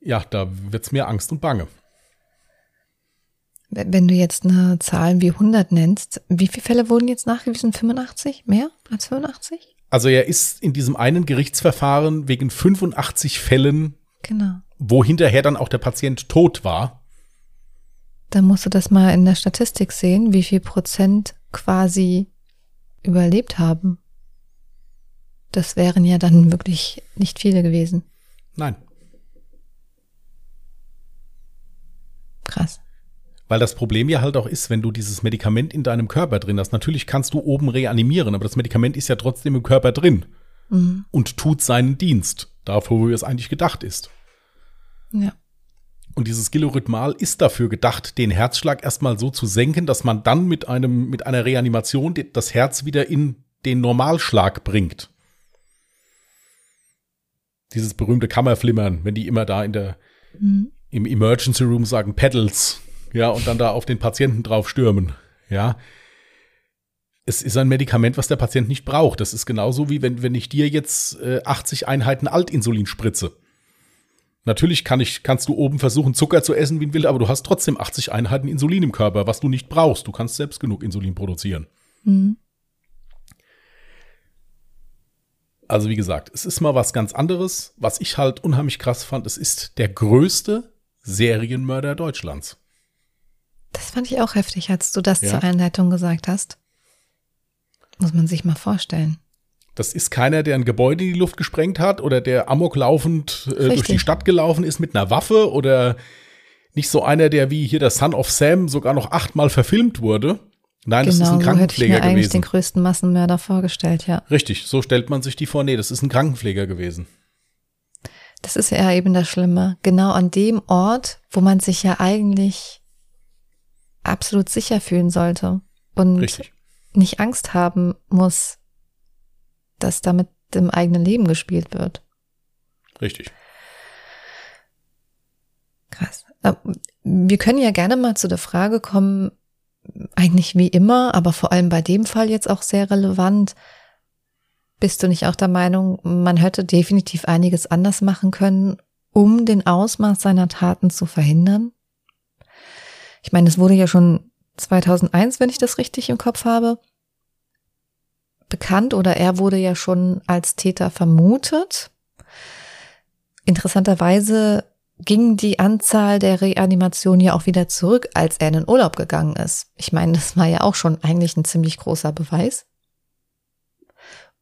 ja, da wird's mir Angst und Bange. Wenn du jetzt eine Zahl wie 100 nennst, wie viele Fälle wurden jetzt nachgewiesen? 85? Mehr als 85? Also er ist in diesem einen Gerichtsverfahren wegen 85 Fällen, genau. wo hinterher dann auch der Patient tot war, dann musst du das mal in der Statistik sehen, wie viel Prozent quasi überlebt haben. Das wären ja dann wirklich nicht viele gewesen. Nein. Krass. Weil das Problem ja halt auch ist, wenn du dieses Medikament in deinem Körper drin hast. Natürlich kannst du oben reanimieren, aber das Medikament ist ja trotzdem im Körper drin mhm. und tut seinen Dienst, dafür, wo es eigentlich gedacht ist. Ja. Und dieses Gilorhythmal ist dafür gedacht, den Herzschlag erstmal so zu senken, dass man dann mit einem, mit einer Reanimation das Herz wieder in den Normalschlag bringt. Dieses berühmte Kammerflimmern, wenn die immer da in der, mhm. im Emergency Room sagen Pedals, ja, und dann da auf den Patienten drauf stürmen, ja. Es ist ein Medikament, was der Patient nicht braucht. Das ist genauso wie wenn, wenn ich dir jetzt äh, 80 Einheiten Altinsulin spritze. Natürlich kann ich, kannst du oben versuchen, Zucker zu essen wie ein Wild, aber du hast trotzdem 80 Einheiten Insulin im Körper, was du nicht brauchst. Du kannst selbst genug Insulin produzieren. Mhm. Also wie gesagt, es ist mal was ganz anderes. Was ich halt unheimlich krass fand, es ist der größte Serienmörder Deutschlands. Das fand ich auch heftig, als du das ja. zur Einleitung gesagt hast. Muss man sich mal vorstellen. Das ist keiner, der ein Gebäude in die Luft gesprengt hat oder der amoklaufend äh, durch die Stadt gelaufen ist mit einer Waffe oder nicht so einer, der wie hier der Son of Sam sogar noch achtmal verfilmt wurde. Nein, genau, das ist ein Krankenpfleger so hätte ich mir eigentlich den größten Massenmörder vorgestellt, ja. Richtig, so stellt man sich die vor. Nee, das ist ein Krankenpfleger gewesen. Das ist ja eben das Schlimme. Genau an dem Ort, wo man sich ja eigentlich absolut sicher fühlen sollte und Richtig. nicht Angst haben muss, dass damit dem eigenen Leben gespielt wird. Richtig. Krass. Wir können ja gerne mal zu der Frage kommen, eigentlich wie immer, aber vor allem bei dem Fall jetzt auch sehr relevant. Bist du nicht auch der Meinung, man hätte definitiv einiges anders machen können, um den Ausmaß seiner Taten zu verhindern? Ich meine, es wurde ja schon 2001, wenn ich das richtig im Kopf habe, bekannt oder er wurde ja schon als Täter vermutet. Interessanterweise ging die Anzahl der Reanimationen ja auch wieder zurück, als er in den Urlaub gegangen ist. Ich meine, das war ja auch schon eigentlich ein ziemlich großer Beweis.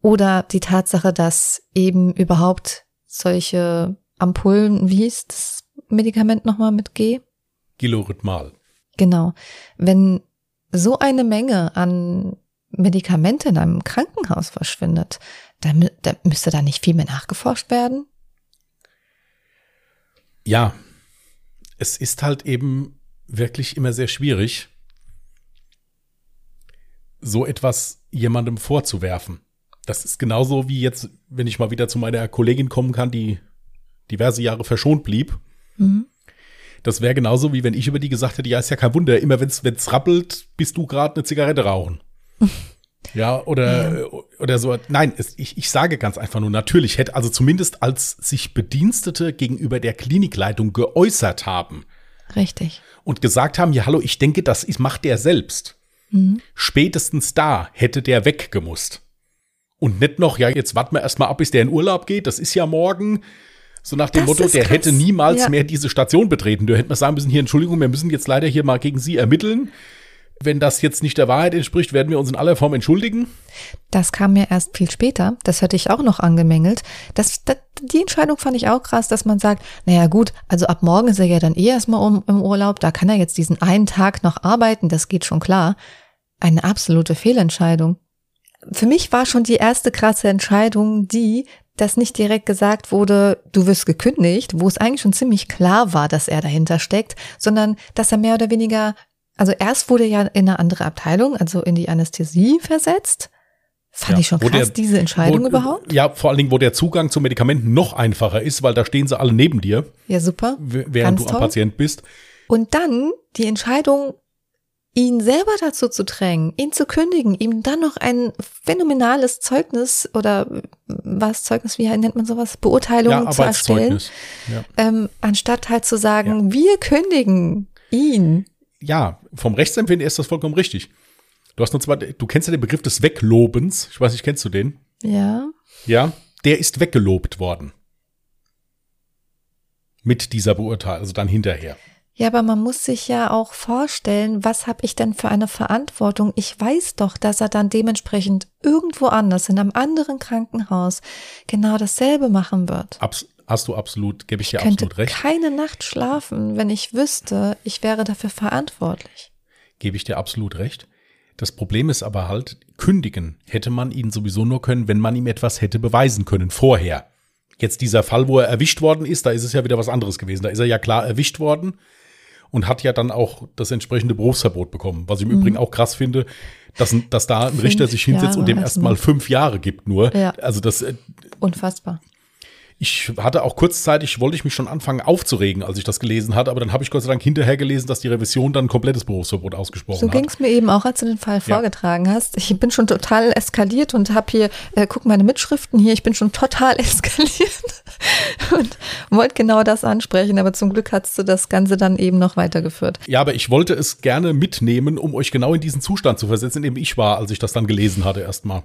Oder die Tatsache, dass eben überhaupt solche Ampullen, wie hieß das Medikament nochmal mit G? Gilorhythmal. Genau. Wenn so eine Menge an Medikamente in einem Krankenhaus verschwindet, da, da müsste da nicht viel mehr nachgeforscht werden? Ja, es ist halt eben wirklich immer sehr schwierig, so etwas jemandem vorzuwerfen. Das ist genauso wie jetzt, wenn ich mal wieder zu meiner Kollegin kommen kann, die diverse Jahre verschont blieb. Mhm. Das wäre genauso wie wenn ich über die gesagt hätte, ja, ist ja kein Wunder, immer wenn es rappelt, bist du gerade eine Zigarette rauchen. Ja, oder, ja. oder so. Nein, es, ich, ich sage ganz einfach nur, natürlich hätte, also zumindest als sich Bedienstete gegenüber der Klinikleitung geäußert haben. Richtig. Und gesagt haben, ja, hallo, ich denke, das macht der selbst. Mhm. Spätestens da hätte der weggemusst. Und nicht noch, ja, jetzt warten wir erstmal ab, bis der in Urlaub geht, das ist ja morgen. So nach dem das Motto, der krass. hätte niemals ja. mehr diese Station betreten. Du hättest mal sagen müssen, hier, Entschuldigung, wir müssen jetzt leider hier mal gegen Sie ermitteln Wenn das jetzt nicht der Wahrheit entspricht, werden wir uns in aller Form entschuldigen. Das kam mir erst viel später. Das hatte ich auch noch angemängelt. Das, das, die Entscheidung fand ich auch krass, dass man sagt, naja gut, also ab morgen ist er ja dann eh erstmal um, im Urlaub, da kann er jetzt diesen einen Tag noch arbeiten, das geht schon klar. Eine absolute Fehlentscheidung. Für mich war schon die erste krasse Entscheidung die, dass nicht direkt gesagt wurde, du wirst gekündigt, wo es eigentlich schon ziemlich klar war, dass er dahinter steckt, sondern dass er mehr oder weniger, also erst wurde er ja in eine andere Abteilung, also in die Anästhesie versetzt. Fand Ja, ich schon krass, der- diese Entscheidung wo, überhaupt. Ja, vor allen Dingen, wo der Zugang zu Medikamenten noch einfacher ist, weil da stehen sie alle neben dir, Ja, super. während du am. Patient bist. Und dann die Entscheidung, ihn selber dazu zu drängen, ihn zu kündigen, ihm dann noch ein phänomenales Zeugnis oder äh, was Zeugnis, wie nennt man sowas, Beurteilung Ja, zu erstellen. Ja. ähm, anstatt halt zu sagen, wir kündigen ihn. Ja, vom Rechtsempfinden ist das vollkommen richtig. Du hast nur zwar, du kennst ja den Begriff des Weglobens. Ich weiß nicht, kennst du den? Ja. Ja, der ist weggelobt worden. Mit dieser Beurteilung, also dann hinterher. Ja, aber man muss sich ja auch vorstellen, was habe ich denn für eine Verantwortung? Ich weiß doch, dass er dann dementsprechend irgendwo anders in einem anderen Krankenhaus genau dasselbe machen wird. Abs hast du absolut, gebe ich dir Ich könnte absolut recht. keine Nacht schlafen, wenn ich wüsste, ich wäre dafür verantwortlich. Gebe ich dir absolut recht. Das Problem ist aber halt, kündigen hätte man ihn sowieso nur können, wenn man ihm etwas hätte beweisen können vorher. Jetzt dieser Fall, wo er erwischt worden ist, da ist es ja wieder was anderes gewesen. Da ist er ja klar erwischt worden und hat ja dann auch das entsprechende Berufsverbot bekommen. Was ich im Übrigen auch krass finde, dass, dass da ein Richter sich hinsetzt Jahre und dem erstmal. erstmal fünf Jahre gibt nur. Ja. Also das, äh, Unfassbar. Ich hatte auch kurzzeitig, wollte ich mich schon anfangen aufzuregen, als ich das gelesen hatte, aber dann habe ich Gott sei Dank hinterher gelesen, dass die Revision dann ein komplettes Berufsverbot ausgesprochen So hat. ging es mir eben auch, als du den Fall vorgetragen hast. Ich bin schon total eskaliert und habe hier, äh, guck meine Mitschriften hier, ich bin schon total eskaliert und wollte genau das ansprechen, aber zum Glück hast du das Ganze dann eben noch weitergeführt. Ja, aber ich wollte es gerne mitnehmen, um euch genau in diesen Zustand zu versetzen, in dem ich war, als ich das dann gelesen hatte erstmal.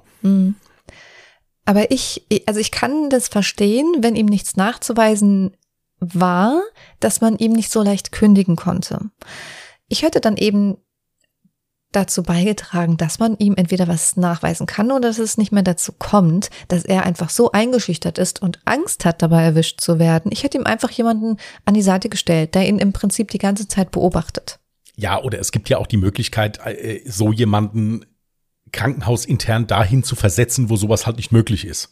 Aber ich, also ich kann das verstehen, wenn ihm nichts nachzuweisen war, dass man ihm nicht so leicht kündigen konnte. Ich hätte dann eben dazu beigetragen, dass man ihm entweder was nachweisen kann oder dass es nicht mehr dazu kommt, dass er einfach so eingeschüchtert ist und Angst hat, dabei erwischt zu werden. Ich hätte ihm einfach jemanden an die Seite gestellt, der ihn im Prinzip die ganze Zeit beobachtet. Ja, oder es gibt ja auch die Möglichkeit, äh, so jemanden krankenhausintern dahin zu versetzen, wo sowas halt nicht möglich ist.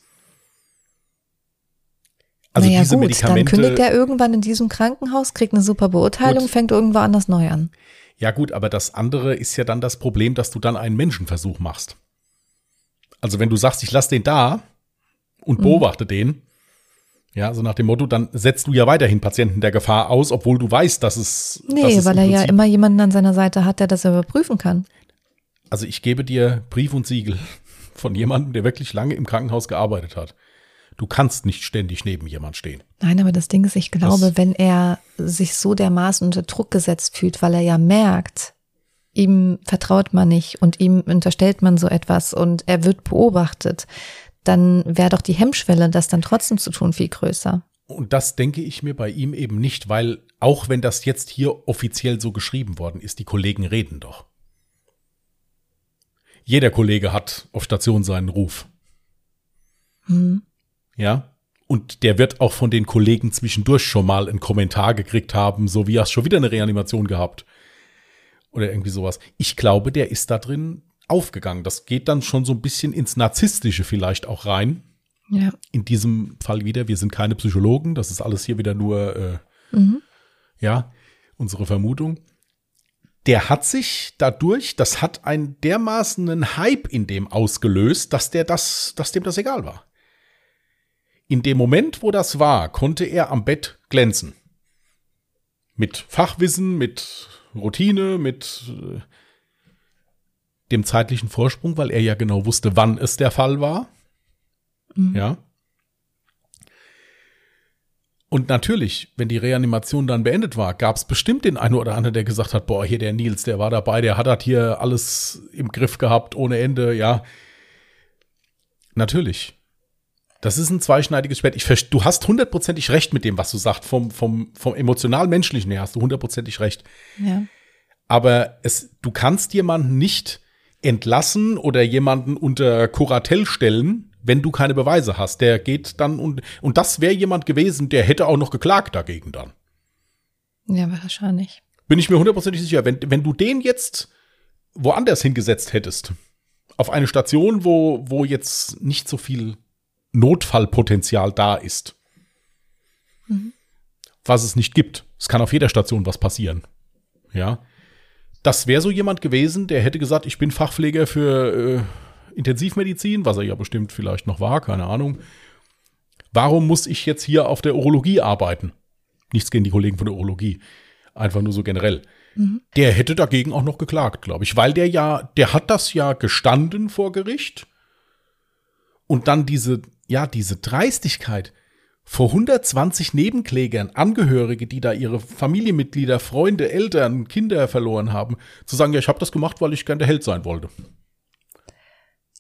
Also naja diese gut, dann Medikamente. kündigt er irgendwann in diesem Krankenhaus, kriegt eine super Beurteilung, Gut. fängt irgendwo anders neu an. Ja gut, aber das andere ist ja dann das Problem, dass du dann einen Menschenversuch machst. Also wenn du sagst, ich lass den da und Mhm. beobachte den, ja, so nach dem Motto, dann setzt du ja weiterhin Patienten der Gefahr aus, obwohl du weißt, dass es. dass Nee, es weil im er ja immer jemanden an seiner Seite hat, der das überprüfen kann. Also ich gebe dir Brief und Siegel von jemandem, der wirklich lange im Krankenhaus gearbeitet hat. Du kannst nicht ständig neben jemand stehen. Nein, aber das Ding ist, ich glaube, Das- wenn er sich so dermaßen unter Druck gesetzt fühlt, weil er ja merkt, ihm vertraut man nicht und ihm unterstellt man so etwas und er wird beobachtet, dann wäre doch die Hemmschwelle, das dann trotzdem zu tun, viel größer. Und das denke ich mir bei ihm eben nicht, weil auch wenn das jetzt hier offiziell so geschrieben worden ist, die Kollegen reden doch. Jeder Kollege hat auf Station seinen Ruf. Hm. Ja. Und der wird auch von den Kollegen zwischendurch schon mal einen Kommentar gekriegt haben, so wie hast schon wieder eine Reanimation gehabt. Oder irgendwie sowas. Ich glaube, der ist da drin aufgegangen. Das geht dann schon so ein bisschen ins Narzisstische vielleicht auch rein. Ja. In diesem Fall wieder, wir sind keine Psychologen, das ist alles hier wieder nur, äh, Mhm. ja, unsere Vermutung. Der hat sich dadurch, das hat einen dermaßen einen Hype in dem ausgelöst, dass der das, dass dem das egal war. In dem Moment, wo das war, konnte er am Bett glänzen. Mit Fachwissen, mit Routine, mit äh, dem zeitlichen Vorsprung, weil er ja genau wusste, wann es der Fall war. Mhm. Ja. Und natürlich, wenn die Reanimation dann beendet war, gab es bestimmt den einen oder anderen, der gesagt hat, boah, hier der Nils, der war dabei, der hat das hier alles im Griff gehabt, ohne Ende, ja. Natürlich. Das ist ein zweischneidiges Schwert. Ich du hast hundertprozentig recht mit dem, was du sagst. Vom, vom, vom emotional-menschlichen her hast du hundertprozentig recht. Ja. Aber es, du kannst jemanden nicht entlassen oder jemanden unter Kuratell stellen, wenn du keine Beweise hast. Der geht dann und, und das wäre jemand gewesen, der hätte auch noch geklagt dagegen dann. Ja, wahrscheinlich. Bin ich mir hundertprozentig sicher. Wenn, wenn du den jetzt woanders hingesetzt hättest, auf eine Station, wo, wo jetzt nicht so viel Notfallpotenzial da ist, mhm. was es nicht gibt. Es kann auf jeder Station was passieren. Ja. Das wäre so jemand gewesen, der hätte gesagt, ich bin Fachpfleger für äh, Intensivmedizin, was er ja bestimmt vielleicht noch war, keine Ahnung. Warum muss ich jetzt hier auf der Urologie arbeiten? Nichts gegen die Kollegen von der Urologie. Einfach nur so generell. Mhm. Der hätte dagegen auch noch geklagt, glaube ich, weil der ja, der hat das ja gestanden vor Gericht. Und dann diese, ja, diese Dreistigkeit vor 120 Nebenklägern, Angehörige, die da ihre Familienmitglieder, Freunde, Eltern, Kinder verloren haben, zu sagen, ja, ich habe das gemacht, weil ich gerne der Held sein wollte.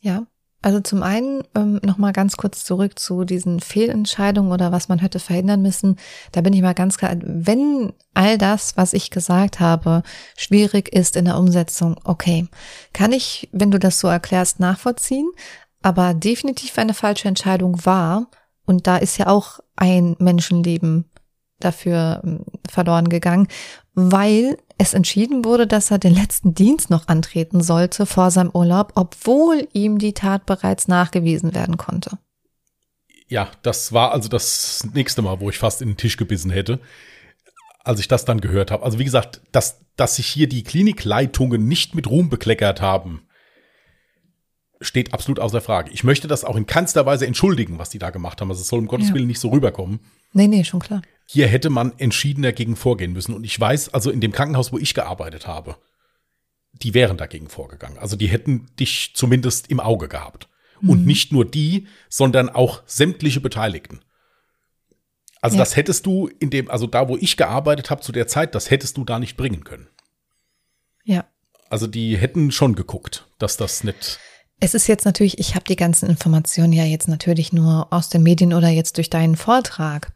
Ja, also zum einen ähm, noch mal ganz kurz zurück zu diesen Fehlentscheidungen oder was man hätte verhindern müssen. Da bin ich mal ganz klar, wenn all das, was ich gesagt habe, schwierig ist in der Umsetzung, okay, kann ich, wenn du das so erklärst, nachvollziehen, aber definitiv eine falsche Entscheidung war und da ist ja auch ein Menschenleben dafür ähm, verloren gegangen, weil es entschieden wurde, dass er den letzten Dienst noch antreten sollte vor seinem Urlaub, obwohl ihm die Tat bereits nachgewiesen werden konnte. Ja, das war also das nächste Mal, wo ich fast in den Tisch gebissen hätte, als ich das dann gehört habe. Also wie gesagt, dass, dass sich hier die Klinikleitungen nicht mit Ruhm bekleckert haben, steht absolut außer Frage. Ich möchte das auch in keinster Weise entschuldigen, was die da gemacht haben. Also es soll um Gottes ja. Willen nicht so rüberkommen. Nee, nee, schon klar. Hier hätte man entschieden dagegen vorgehen müssen. Und ich weiß, also in dem Krankenhaus, wo ich gearbeitet habe, die wären dagegen vorgegangen. Also die hätten dich zumindest im Auge gehabt. Mhm. Und nicht nur die, sondern auch sämtliche Beteiligten. Also ja. das hättest du in dem, also da, wo ich gearbeitet habe zu der Zeit, das hättest du da nicht bringen können. Ja. Also die hätten schon geguckt, dass das nicht es ist jetzt natürlich, ich habe die ganzen Informationen ja jetzt natürlich nur aus den Medien oder jetzt durch deinen Vortrag.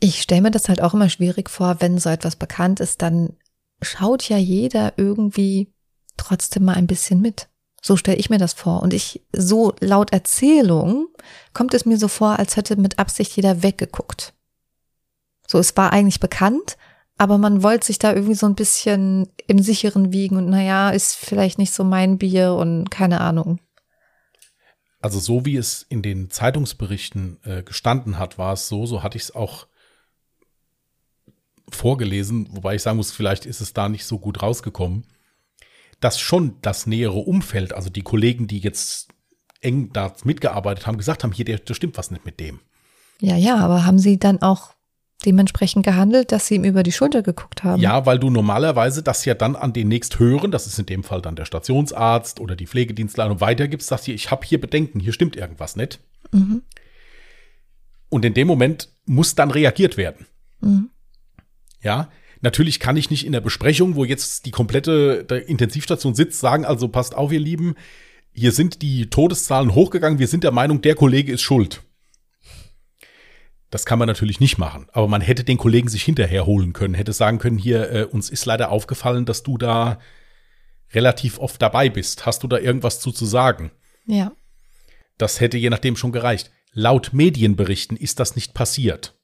Ich stelle mir das halt auch immer schwierig vor, wenn so etwas bekannt ist, dann schaut ja jeder irgendwie trotzdem mal ein bisschen mit. So stelle ich mir das vor. Und ich, so laut Erzählung, kommt es mir so vor, als hätte mit Absicht jeder weggeguckt. So, es war eigentlich bekannt, aber man wollte sich da irgendwie so ein bisschen im sicheren wiegen und naja, ist vielleicht nicht so mein Bier und keine Ahnung. Also so wie es in den Zeitungsberichten äh, gestanden hat, war es so, so hatte ich es auch vorgelesen, wobei ich sagen muss, vielleicht ist es da nicht so gut rausgekommen, dass schon das nähere Umfeld, also die Kollegen, die jetzt eng da mitgearbeitet haben, gesagt haben, hier, der, da stimmt was nicht mit dem. Ja, ja, aber haben sie dann auch dementsprechend gehandelt, dass sie ihm über die Schulter geguckt haben. Ja, weil du normalerweise das ja dann an den nächsthören, das ist in dem Fall dann der Stationsarzt oder die Pflegedienstleitung weitergibst, sagst du, ich habe hier Bedenken, hier stimmt irgendwas nicht. Mhm. Und in dem Moment muss dann reagiert werden. Mhm. Ja, natürlich kann ich nicht in der Besprechung, wo jetzt die komplette Intensivstation sitzt, sagen, also passt auf, ihr Lieben, hier sind die Todeszahlen hochgegangen, wir sind der Meinung, der Kollege ist schuld. Das kann man natürlich nicht machen, aber man hätte den Kollegen sich hinterher holen können, hätte sagen können, hier, äh, uns ist leider aufgefallen, dass du da relativ oft dabei bist. Hast du da irgendwas zu, zu sagen? Ja. Das hätte je nachdem schon gereicht. Laut Medienberichten ist das nicht passiert.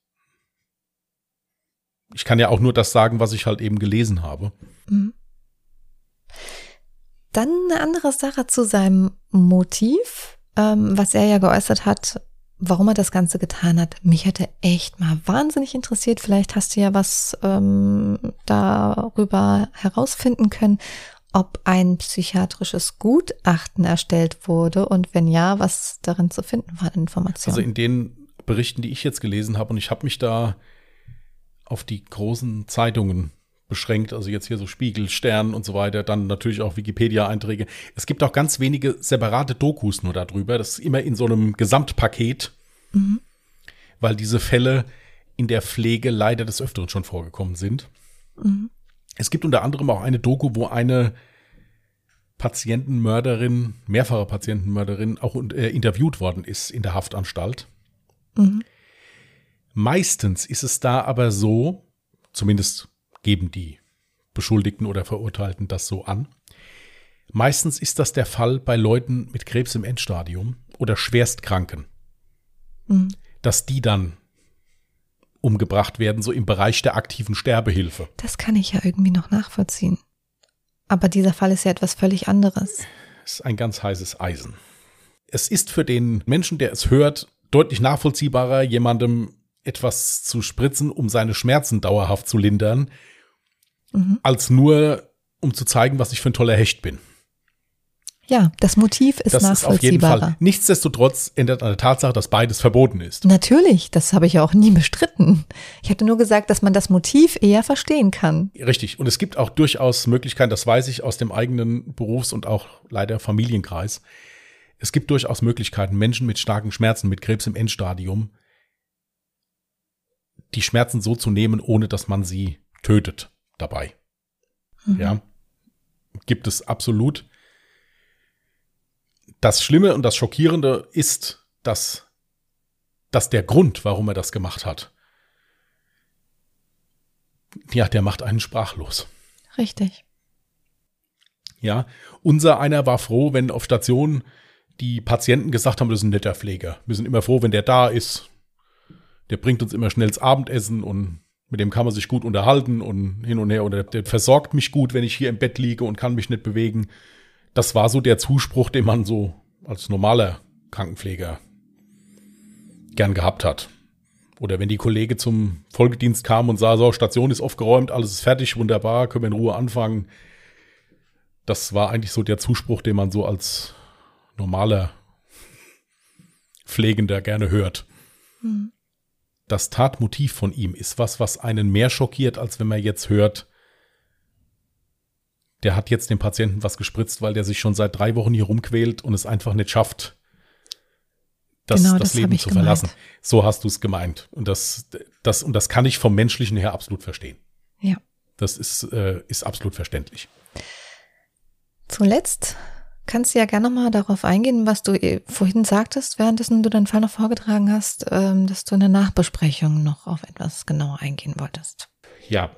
Ich kann ja auch nur das sagen, was ich halt eben gelesen habe. Mhm. Dann eine andere Sache zu seinem Motiv, ähm, was er ja geäußert hat, warum er das Ganze getan hat. Mich hätte echt mal wahnsinnig interessiert. Vielleicht hast du ja was ähm, darüber herausfinden können, ob ein psychiatrisches Gutachten erstellt wurde und wenn ja, was darin zu finden war, Informationen. Also in den Berichten, die ich jetzt gelesen habe, und ich habe mich da auf die großen Zeitungen beschränkt, also jetzt hier so Spiegel, Stern und so weiter, dann natürlich auch Wikipedia-Einträge. Es gibt auch ganz wenige separate Dokus nur darüber. Das ist immer in so einem Gesamtpaket, mhm. weil diese Fälle in der Pflege leider des Öfteren schon vorgekommen sind. Mhm. Es gibt unter anderem auch eine Doku, wo eine Patientenmörderin, mehrfache Patientenmörderin auch äh, interviewt worden ist in der Haftanstalt. Mhm. Meistens ist es da aber so, zumindest geben die Beschuldigten oder Verurteilten das so an. Meistens ist das der Fall bei Leuten mit Krebs im Endstadium oder Schwerstkranken, mhm. dass die dann umgebracht werden, so im Bereich der aktiven Sterbehilfe. Das kann ich ja irgendwie noch nachvollziehen. Aber dieser Fall ist ja etwas völlig anderes. Es ist ein ganz heißes Eisen. Es ist für den Menschen, der es hört, deutlich nachvollziehbarer, jemandem etwas zu spritzen, um seine Schmerzen dauerhaft zu lindern, mhm. als nur, um zu zeigen, was ich für ein toller Hecht bin. Ja, das Motiv ist das nachvollziehbarer. Ist auf jeden Fall. Nichtsdestotrotz ändert an der Tatsache, dass beides verboten ist. Natürlich, das habe ich ja auch nie bestritten. Ich hatte nur gesagt, dass man das Motiv eher verstehen kann. Richtig. Und es gibt auch durchaus Möglichkeiten, das weiß ich aus dem eigenen Berufs- und auch leider Familienkreis. Es gibt durchaus Möglichkeiten, Menschen mit starken Schmerzen, mit Krebs im Endstadium, die Schmerzen so zu nehmen, ohne dass man sie tötet dabei. Mhm. Ja. Gibt es absolut. Das Schlimme und das Schockierende ist, dass, dass der Grund, warum er das gemacht hat, ja, der macht einen sprachlos. Richtig. Ja, unser einer war froh, wenn auf Station die Patienten gesagt haben, das ist ein netter Pfleger. Wir sind immer froh, wenn der da ist. Der bringt uns immer schnell das Abendessen und mit dem kann man sich gut unterhalten und hin und her. Oder der versorgt mich gut, wenn ich hier im Bett liege und kann mich nicht bewegen. Das war so der Zuspruch, den man so als normaler Krankenpfleger gern gehabt hat. Oder wenn die Kollege zum Folgedienst kam und sah, so, Station ist aufgeräumt, alles ist fertig, wunderbar, können wir in Ruhe anfangen. Das war eigentlich so der Zuspruch, den man so als normaler Pflegender gerne hört. Hm. Das Tatmotiv von ihm ist was, was einen mehr schockiert, als wenn man jetzt hört, der hat jetzt dem Patienten was gespritzt, weil der sich schon seit drei Wochen hier rumquält und es einfach nicht schafft, das, genau, das, das Leben zu verlassen. Gemeint. So hast du es gemeint. Und das, das, und das kann ich vom Menschlichen her absolut verstehen. Ja. Das ist, äh, ist absolut verständlich. Zuletzt kannst du ja gerne nochmal darauf eingehen, was du äh, vorhin sagtest, währenddessen du deinen Fall noch vorgetragen hast, ähm, dass du in der Nachbesprechung noch auf etwas genauer eingehen wolltest. Ja.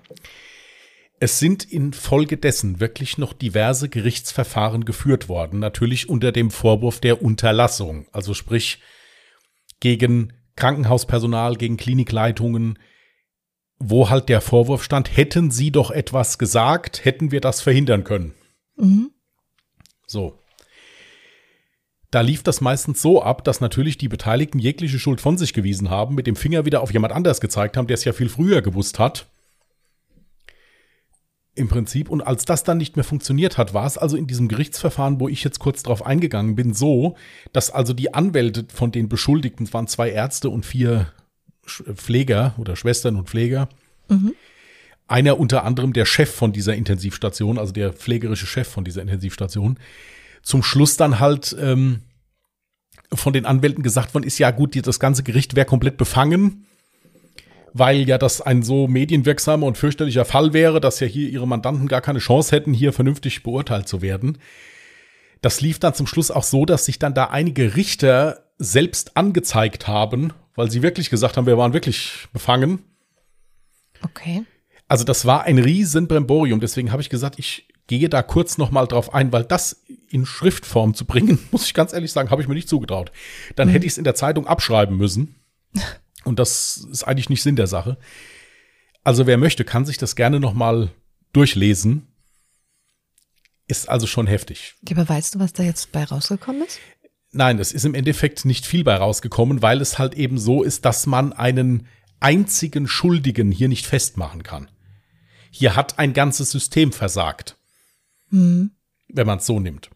Es sind infolgedessen wirklich noch diverse Gerichtsverfahren geführt worden, natürlich unter dem Vorwurf der Unterlassung, also sprich gegen Krankenhauspersonal, gegen Klinikleitungen, wo halt der Vorwurf stand, hätten sie doch etwas gesagt, hätten wir das verhindern können. Mhm. So. Da lief das meistens so ab, dass natürlich die Beteiligten jegliche Schuld von sich gewiesen haben, mit dem Finger wieder auf jemand anders gezeigt haben, der es ja viel früher gewusst hat. Im Prinzip. Und als das dann nicht mehr funktioniert hat, war es also in diesem Gerichtsverfahren, wo ich jetzt kurz drauf eingegangen bin, so, dass also die Anwälte von den Beschuldigten, es waren zwei Ärzte und vier Pfleger oder Schwestern und Pfleger, mhm. Einer unter anderem der Chef von dieser Intensivstation, also der pflegerische Chef von dieser Intensivstation, zum Schluss dann halt ähm, von den Anwälten gesagt worden ist, ja gut, das ganze Gericht wäre komplett befangen, weil ja das ein so medienwirksamer und fürchterlicher Fall wäre, dass ja hier ihre Mandanten gar keine Chance hätten, hier vernünftig beurteilt zu werden. Das lief dann zum Schluss auch so, dass sich dann da einige Richter selbst angezeigt haben, weil sie wirklich gesagt haben, wir waren wirklich befangen. Okay. Also das war ein riesen Bremborium. Deswegen habe ich gesagt, ich gehe da kurz noch mal drauf ein, weil das in Schriftform zu bringen, muss ich ganz ehrlich sagen, habe ich mir nicht zugetraut. Dann mhm. hätte ich es in der Zeitung abschreiben müssen. Und das ist eigentlich nicht Sinn der Sache. Also wer möchte, kann sich das gerne noch mal durchlesen. Ist also schon heftig. Aber weißt du, was da jetzt bei rausgekommen ist? Nein, es ist im Endeffekt nicht viel bei rausgekommen, weil es halt eben so ist, dass man einen einzigen Schuldigen hier nicht festmachen kann. Hier hat ein ganzes System versagt. Mhm. Wenn man es so nimmt.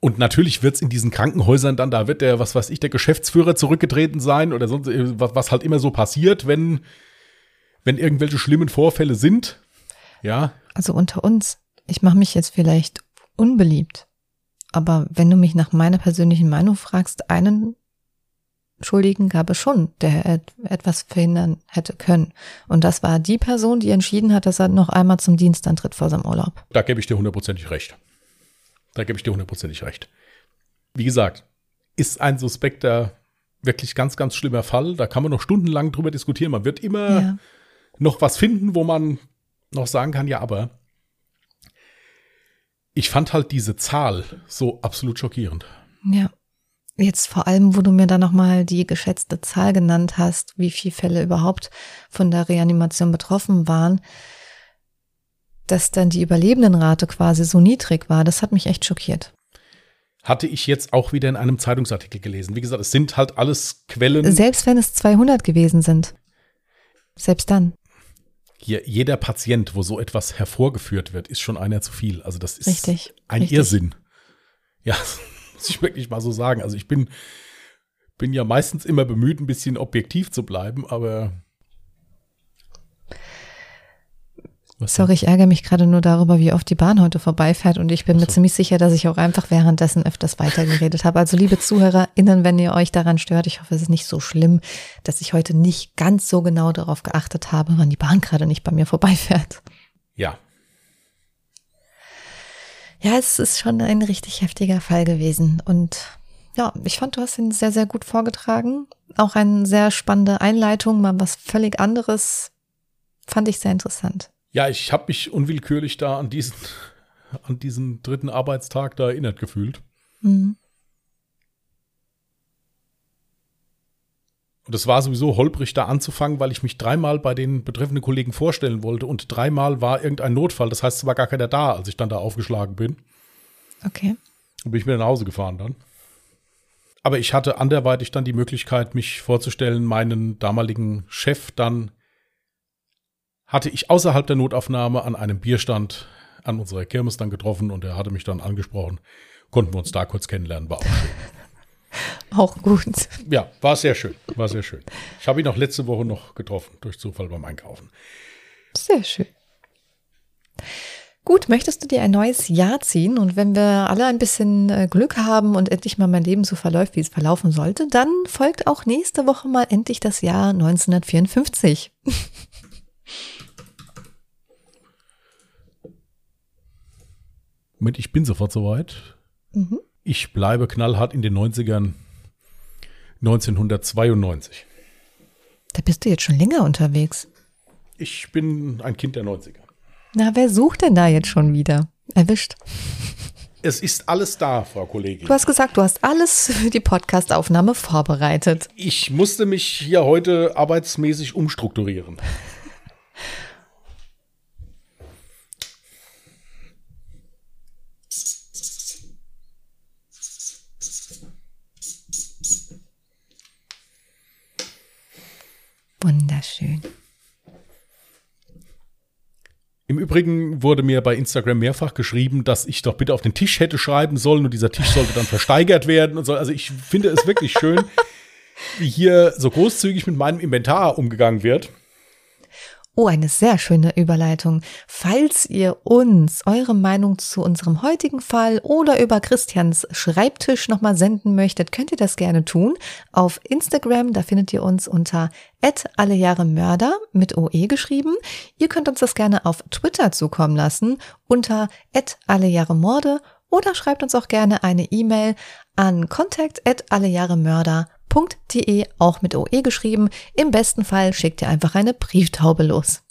Und natürlich wird es in diesen Krankenhäusern dann, da wird der, was weiß ich, der Geschäftsführer zurückgetreten sein oder sonst, äh, was, was halt immer so passiert, wenn, wenn irgendwelche schlimmen Vorfälle sind. Ja. Also unter uns, ich mache mich jetzt vielleicht unbeliebt. Aber wenn du mich nach meiner persönlichen Meinung fragst, einen Schuldigen gab es schon, der etwas verhindern hätte können. Und das war die Person, die entschieden hat, dass er noch einmal zum Dienst antritt vor seinem Urlaub. Da gebe ich dir hundertprozentig recht. Da gebe ich dir hundertprozentig recht. Wie gesagt, ist ein suspekter, wirklich ganz, ganz schlimmer Fall. Da kann man noch stundenlang drüber diskutieren. Man wird immer ja. noch was finden, wo man noch sagen kann, ja, aber ich fand halt diese Zahl so absolut schockierend. Ja. Jetzt vor allem, wo du mir da nochmal die geschätzte Zahl genannt hast, wie viele Fälle überhaupt von der Reanimation betroffen waren, dass dann die Überlebendenrate quasi so niedrig war, das hat mich echt schockiert. Hatte ich jetzt auch wieder in einem Zeitungsartikel gelesen. Wie gesagt, es sind halt alles Quellen. Selbst wenn es 200 gewesen sind. Selbst dann. Hier, jeder Patient, wo so etwas hervorgeführt wird, ist schon einer zu viel. Also das ist Richtig, ein richtig. Irrsinn. Ja, muss ich wirklich mal so sagen. Also ich bin, bin ja meistens immer bemüht, ein bisschen objektiv zu bleiben, aber. Sorry, ich ärgere mich gerade nur darüber, wie oft die Bahn heute vorbeifährt und ich bin mir so. ziemlich sicher, dass ich auch einfach währenddessen öfters weitergeredet habe. Also liebe ZuhörerInnen, wenn ihr euch daran stört, ich hoffe, es ist nicht so schlimm, dass ich heute nicht ganz so genau darauf geachtet habe, wann die Bahn gerade nicht bei mir vorbeifährt. Ja, Ja, es ist schon ein richtig heftiger Fall gewesen und ja, ich fand, du hast ihn sehr, sehr gut vorgetragen. Auch eine sehr spannende Einleitung, mal was völlig anderes. Fand ich sehr interessant. Ja, ich habe mich unwillkürlich da an diesen, an diesen dritten Arbeitstag da erinnert gefühlt. Mhm. Und es war sowieso holprig, da anzufangen, weil ich mich dreimal bei den betreffenden Kollegen vorstellen wollte und dreimal war irgendein Notfall. Das heißt, es war gar keiner da, als ich dann da aufgeschlagen bin. Okay. Und bin ich wieder nach Hause gefahren dann. Aber ich hatte anderweitig dann die Möglichkeit, mich vorzustellen, meinen damaligen Chef dann hatte ich außerhalb der Notaufnahme an einem Bierstand an unserer Kirmes dann getroffen und er hatte mich dann angesprochen. Konnten wir uns da kurz kennenlernen, war auch schön. Auch gut. Ja, war sehr schön, war sehr schön. Ich habe ihn auch letzte Woche noch getroffen, durch Zufall beim Einkaufen. Sehr schön. Gut, möchtest du dir ein neues Jahr ziehen? Und wenn wir alle ein bisschen äh, Glück haben und endlich mal mein Leben so verläuft, wie es verlaufen sollte, dann folgt auch nächste Woche mal endlich das Jahr 1954. Moment, ich bin sofort soweit. Mhm. Ich bleibe knallhart in den 90ern 1992. Da bist du jetzt schon länger unterwegs. Ich bin ein Kind der 90er. Na, wer sucht denn da jetzt schon wieder? Erwischt. Es ist alles da, Frau Kollegin. Du hast gesagt, du hast alles für die Podcastaufnahme vorbereitet. Ich musste mich hier heute arbeitsmäßig umstrukturieren. Wunderschön. Im Übrigen wurde mir bei Instagram mehrfach geschrieben, dass ich doch bitte auf den Tisch hätte schreiben sollen und dieser Tisch sollte dann versteigert werden und so. Also ich finde es wirklich schön, wie hier so großzügig mit meinem Inventar umgegangen wird. Oh, eine sehr schöne Überleitung. Falls ihr uns eure Meinung zu unserem heutigen Fall oder über Christians Schreibtisch nochmal senden möchtet, könnt ihr das gerne tun. Auf Instagram, da findet ihr uns unter allejahremörder mit OE geschrieben. Ihr könnt uns das gerne auf Twitter zukommen lassen unter allejahremorde oder schreibt uns auch gerne eine E-Mail an contact allejahremörder.de, auch mit OE geschrieben. Im besten Fall schickt ihr einfach eine Brieftaube los.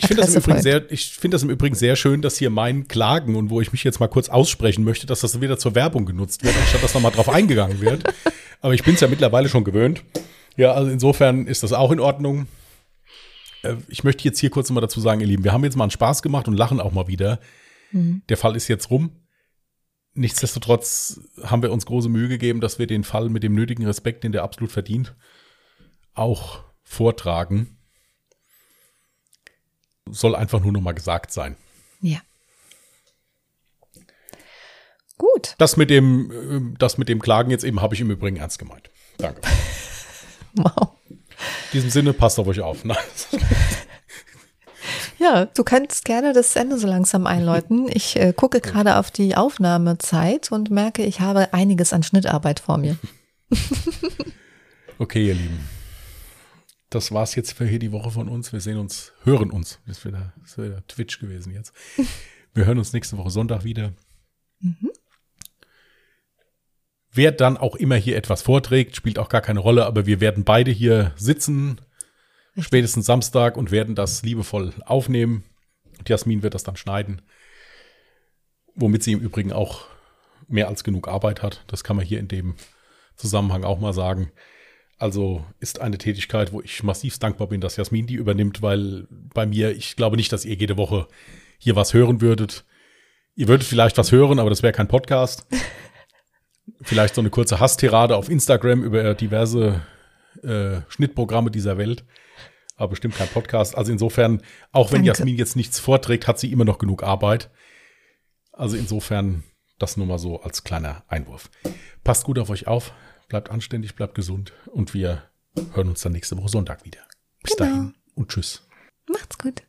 Ich finde das, finde das im Übrigen sehr schön, dass hier mein Klagen und wo ich mich jetzt mal kurz aussprechen möchte, dass das wieder zur Werbung genutzt wird, anstatt dass nochmal drauf eingegangen wird. Aber ich bin es ja mittlerweile schon gewöhnt. Ja, also insofern ist das auch in Ordnung. Äh, Ich möchte jetzt hier kurz nochmal dazu sagen, ihr Lieben, wir haben jetzt mal einen Spaß gemacht und lachen auch mal wieder. Der Fall ist jetzt rum. Nichtsdestotrotz haben wir uns große Mühe gegeben, dass wir den Fall mit dem nötigen Respekt, den der absolut verdient, auch vortragen. Soll einfach nur noch mal gesagt sein. Ja. Gut. Das mit dem, äh, das mit dem Klagen jetzt eben habe ich im Übrigen ernst gemeint. Danke. Wow. In diesem Sinne, passt auf euch auf. Nein. Ja, du kannst gerne das Ende so langsam einläuten. Ich äh, gucke gerade auf die Aufnahmezeit und merke, ich habe einiges an Schnittarbeit vor mir. Okay, ihr Lieben. Das war's jetzt für hier die Woche von uns. Wir sehen uns, hören uns. Das ist wieder, das ist wieder Twitch gewesen jetzt. Wir hören uns nächste Woche Sonntag wieder. Wer dann auch immer hier etwas vorträgt, spielt auch gar keine Rolle, aber wir werden beide hier sitzen spätestens Samstag und werden das liebevoll aufnehmen. Und Jasmin wird das dann schneiden. Womit sie im Übrigen auch mehr als genug Arbeit hat. Das kann man hier in dem Zusammenhang auch mal sagen. Also ist eine Tätigkeit, wo ich massiv dankbar bin, dass Jasmin die übernimmt, weil bei mir, ich glaube nicht, dass ihr jede Woche hier was hören würdet. Ihr würdet vielleicht was hören, aber das wäre kein Podcast. vielleicht so eine kurze Hasstirade auf Instagram über diverse äh, Schnittprogramme dieser Welt. Aber bestimmt kein Podcast. Also insofern, auch wenn Danke. Jasmin jetzt nichts vorträgt, hat sie immer noch genug Arbeit. Also insofern das nur mal so als kleiner Einwurf. Passt gut auf euch auf, bleibt anständig, bleibt gesund und wir hören uns dann nächste Woche Sonntag wieder. Bis genau. dahin und tschüss. Macht's gut.